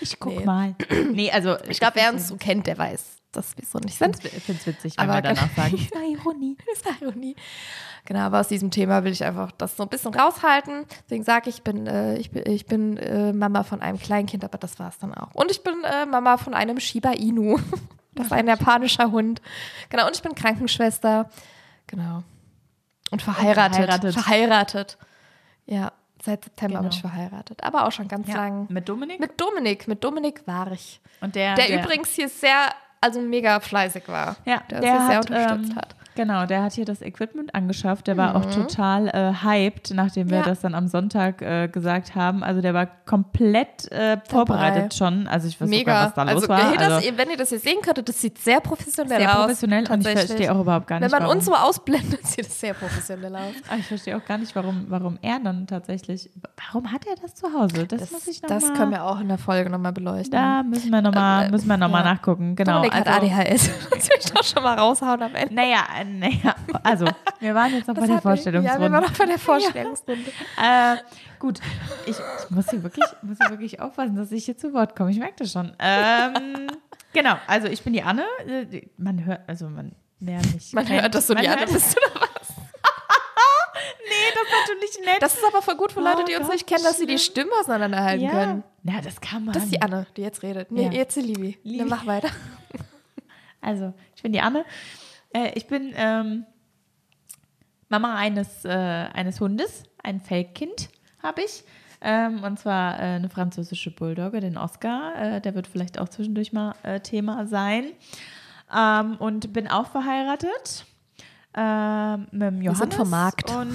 B: ich guck
A: Nee.
B: mal. Nee, also
A: Ich glaube, wer uns so kennt, der weiß, dass wir so nicht sind.
B: Ich finde es witzig, wenn
A: Aber
B: wir danach sagen.
A: Ja, Ironie. Das ist Ironie. Genau, aber aus diesem Thema will ich einfach das so ein bisschen raushalten. Deswegen sage ich, ich bin, äh, ich bin, ich bin äh, Mama von einem Kleinkind, aber das war es dann auch. Und ich bin äh, Mama von einem Shiba Inu. Das ist ein japanischer Hund. Genau, und ich bin Krankenschwester. Genau. Und verheiratet.
B: verheiratet.
A: Verheiratet. Ja, seit September
B: Genau.
A: bin ich verheiratet. Aber auch schon ganz
B: Ja.
A: lang.
B: Mit Dominik?
A: Mit Dominik. Mit Dominik war ich.
B: und der,
A: Der, übrigens hier sehr, also mega fleißig war.
B: ja,
A: der,
B: der
A: uns sehr
B: hat,
A: unterstützt
B: ähm,
A: hat.
B: Genau, der hat hier das Equipment angeschafft. Der war auch total äh, hyped, nachdem wir
A: Ja.
B: das dann am Sonntag äh, gesagt haben. Also der war komplett äh, vorbereitet schon. Also ich weiß sogar,
A: Mega.
B: was da
A: also,
B: los war.
A: das,
B: also,
A: wenn ihr das hier sehen könntet, das sieht sehr professionell
B: sehr
A: aus.
B: professionell und ich verstehe auch überhaupt gar
A: Wenn
B: nicht,
A: man
B: warum.
A: uns so ausblendet, sieht es sehr professionell aus.
B: Ah, ich verstehe auch gar nicht, warum, warum er dann tatsächlich. Warum hat er das zu Hause? Das, muss ich noch
A: das
B: mal,
A: können wir auch in der Folge nochmal beleuchten.
B: Da müssen wir nochmal
A: Äh,
B: müssen wir noch mal
A: ja.
B: nachgucken. Genau.
A: Dominik hat
B: also,
A: ADHS. Das will ich doch schon mal raushauen am Ende.
B: Naja, äh, naja, also wir waren jetzt noch bei
A: Das
B: der
A: hat mich-
B: Vorstellungsrunde.
A: Ja, wir waren noch bei der Vorstellungsrunde.
B: Äh, gut, ich, ich muss hier wirklich, muss hier wirklich aufpassen, dass ich hier zu Wort komme. Ich merke das schon. Ähm, genau, also ich bin die Anne. Man hört, also man, wer mich
A: Man hört, dass du die
B: hört-
A: bist, oder was?
B: Nee, das ist natürlich nett.
A: Das ist aber voll gut für Leute,
B: Oh
A: die uns
B: Gott,
A: nicht kennen, dass sie die Stimme auseinanderhalten
B: ja.
A: können.
B: ja, das kann man.
A: Das ist die Anne, die jetzt redet. Nee,
B: Ja.
A: jetzt die Livi.
B: Livi.
A: Dann mach weiter.
B: Also, ich bin die Anne. Äh, ich bin ähm, Mama eines, äh, eines Hundes, ein Feldkind habe ich. Ähm, und zwar äh, eine französische Bulldogge, den Oscar. Äh, der wird vielleicht auch zwischendurch mal äh, Thema sein. Ähm, und bin auch verheiratet. Ähm, mit dem Johannes.
A: sind vom Markt.
B: Und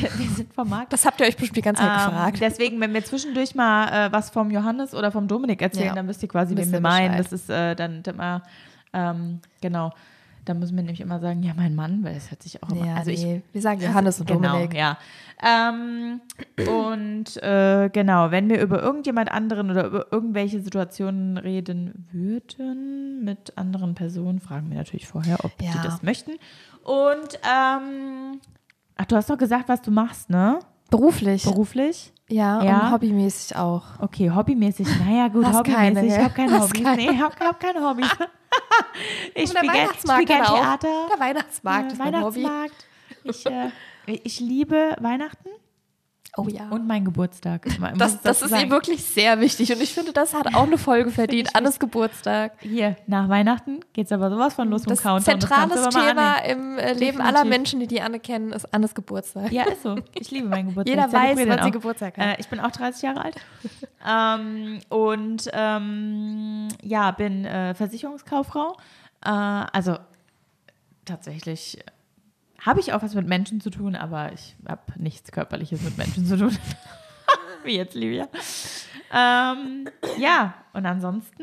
B: wir, wir sind vom Markt.
A: Das habt ihr euch bestimmt die ganze Zeit
B: Ähm,
A: gefragt.
B: deswegen, wenn wir zwischendurch mal äh, was vom Johannes oder vom Dominik erzählen,
A: Ja.
B: dann wisst ihr quasi, wen wir meinen. Das ist äh, dann immer, ähm, genau, da müssen wir nämlich immer sagen, ja, mein Mann, weil das hört sich auch immer,
A: Ja,
B: also ich,
A: nee. Wir sagen Johannes und
B: genau,
A: Dominik.
B: ja. Ähm, und äh, genau, wenn wir über irgendjemand anderen oder über irgendwelche Situationen reden würden mit anderen Personen, fragen wir natürlich vorher, ob
A: Ja.
B: die das möchten. Und, ähm, ach, du hast doch gesagt, was du machst, ne?
A: Beruflich.
B: Beruflich?
A: ja,
B: Ja.
A: und hobbymäßig auch.
B: Okay, hobbymäßig. Naja, gut,
A: Hast
B: hobbymäßig.
A: keine,
B: ich habe keine
A: Hast
B: Hobbys.
A: keine.
B: Nee, ich habe hab keine Hobbys. ich
A: Und der
B: spiele gern,
A: Weihnachtsmarkt auch.
B: Theater.
A: Der Weihnachtsmarkt
B: äh,
A: ist mein Hobby.
B: Weihnachtsmarkt. Ich, äh, ich liebe Weihnachten
A: Oh ja.
B: und meinen Geburtstag. Ich
A: das, das
B: dazu
A: ist ihm wirklich sehr wichtig und ich finde, das hat auch eine Folge verdient. Annes Geburtstag.
B: Hier, nach Weihnachten geht es aber sowas von los
A: Das
B: mit Countdown. das
A: zentrales
B: mal
A: Thema im äh, Leben
B: Definitiv.
A: aller Menschen, die die Anne kennen, ist Annes Geburtstag.
B: Ja, ist so. Ich liebe meinen Geburtstag.
A: Jeder weiß, wann sie. Geburtstag hat.
B: Äh, ich bin auch 30 Jahre alt. ähm, und ähm, ja, bin äh, Versicherungskauffrau. Äh, also tatsächlich habe ich auch was mit Menschen zu tun, aber ich habe nichts Körperliches mit Menschen zu tun. Wie jetzt, Livia. Ähm, ja, und ansonsten,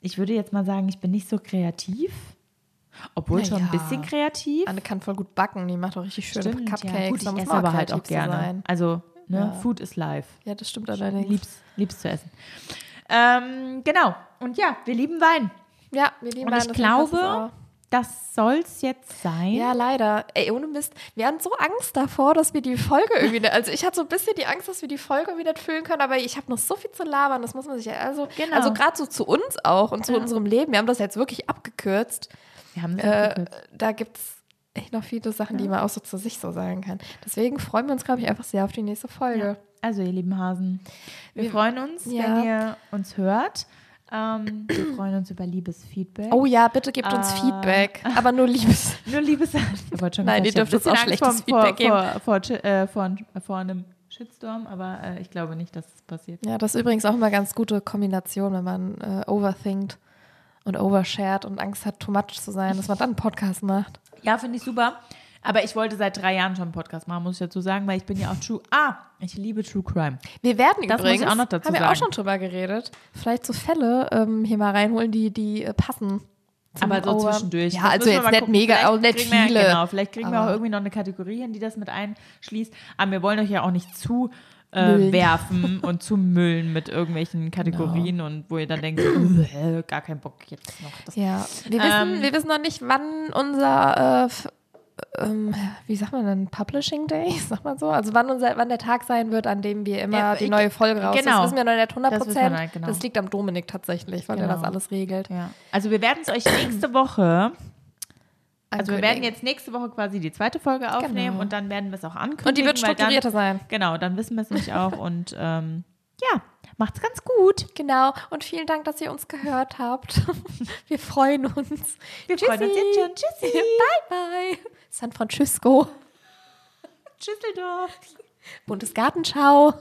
B: ich würde jetzt mal sagen, ich bin nicht so kreativ. Obwohl
A: Na
B: schon ein bisschen kreativ.
A: Anne kann voll gut backen, die macht auch richtig schöne
B: Stimmt,
A: Cupcakes.
B: ja. Gut, ich esse aber halt auch gerne.
A: Sein.
B: Also, ne,
A: Ja.
B: Food is life.
A: Ja, das stimmt
B: Ich
A: allerdings.
B: lieb's, lieb's zu essen. Ähm, genau. Und ja, wir lieben Wein.
A: Ja, wir lieben
B: Und
A: Wein,
B: ich
A: das passt
B: glaube. Das soll's jetzt sein.
A: Ja, leider. Ey, ohne Mist. Wir hatten so Angst davor, dass wir die Folge irgendwie. nicht- Also, ich hatte so ein bisschen die Angst, dass wir die Folge irgendwie nicht füllen können, aber ich habe noch so viel zu labern. Das muss man sich ja. Also,
B: Genau.
A: also gerade so zu uns auch und zu
B: Ja.
A: unserem Leben. Wir haben das jetzt wirklich abgekürzt.
B: Wir haben es
A: Äh,
B: abgekürzt.
A: da gibt es echt noch viele Sachen, die man auch so zu sich so sagen kann. Deswegen freuen wir uns, glaube ich, einfach sehr auf die nächste Folge.
B: Also, ihr lieben Hasen, wir
A: Wir-
B: freuen uns,
A: Ja.
B: wenn ihr uns hört. Ähm, wir freuen uns über liebes Feedback.
A: Oh ja, bitte gebt uns
B: Äh,
A: Feedback. Aber nur Liebes.
B: Nur liebes.
A: Nein, ihr dürft uns
B: ein
A: auch schlechtes Feedback
B: vor, vor, vor, vor, äh, vor, vor einem Shitstorm, aber äh, ich glaube nicht, dass es passiert.
A: Ja, das ist übrigens auch immer ganz gute Kombination, wenn man äh, overthinkt und overshared und Angst hat, too much zu sein, dass man dann einen Podcast macht.
B: Ja, finde ich super. Aber ich wollte seit drei Jahren schon einen Podcast machen, muss ich dazu sagen, weil ich bin ja auch True. Ah, ich liebe True Crime.
A: Wir werden
B: Das muss ich
A: übrigens,
B: auch noch dazu
A: haben wir
B: sagen.
A: auch schon drüber geredet, vielleicht so Fälle ähm, hier mal reinholen, die, die äh, passen.
B: Aber so
A: Over-
B: zwischendurch.
A: Ja,
B: Das
A: also jetzt nicht mega, auch nicht viele.
B: Genau, vielleicht kriegen wir auch irgendwie noch eine Kategorie hin, die das mit einschließt. Aber wir wollen euch ja auch nicht zu äh, werfen und zu müllen mit irgendwelchen Kategorien und wo ihr dann denkt, äh, gar keinen Bock jetzt noch. Das
A: Ja, wir wissen,
B: Ähm,
A: wir wissen noch nicht, wann unser, äh, ähm, wie sagt man denn, Publishing Day, sagt man so? Also wann, unser, wann der Tag sein wird, an dem wir immer
B: Ja,
A: die neue Folge raus.
B: genau.
A: Das wissen wir noch nicht 100
B: Das wissen wir
A: Prozent. Das,
B: genau.
A: liegt am Dominik tatsächlich, weil
B: Genau.
A: das alles regelt.
B: Ja. Also wir werden es euch nächste Woche, also wir werden jetzt nächste Woche quasi die zweite Folge aufnehmen
A: Genau.
B: und dann werden wir es auch ankündigen.
A: Und die wird strukturierter
B: dann,
A: sein.
B: Genau, dann wissen wir es nämlich auch und ähm, ja, macht's ganz gut.
A: Genau. Und vielen Dank, dass ihr uns gehört habt. Wir freuen uns.
B: Wir freuen uns jetzt schon. Tschüssi.
A: Bye, bye. San Francisco.
B: Tschüsseldorf.
A: Bundesgartenschau.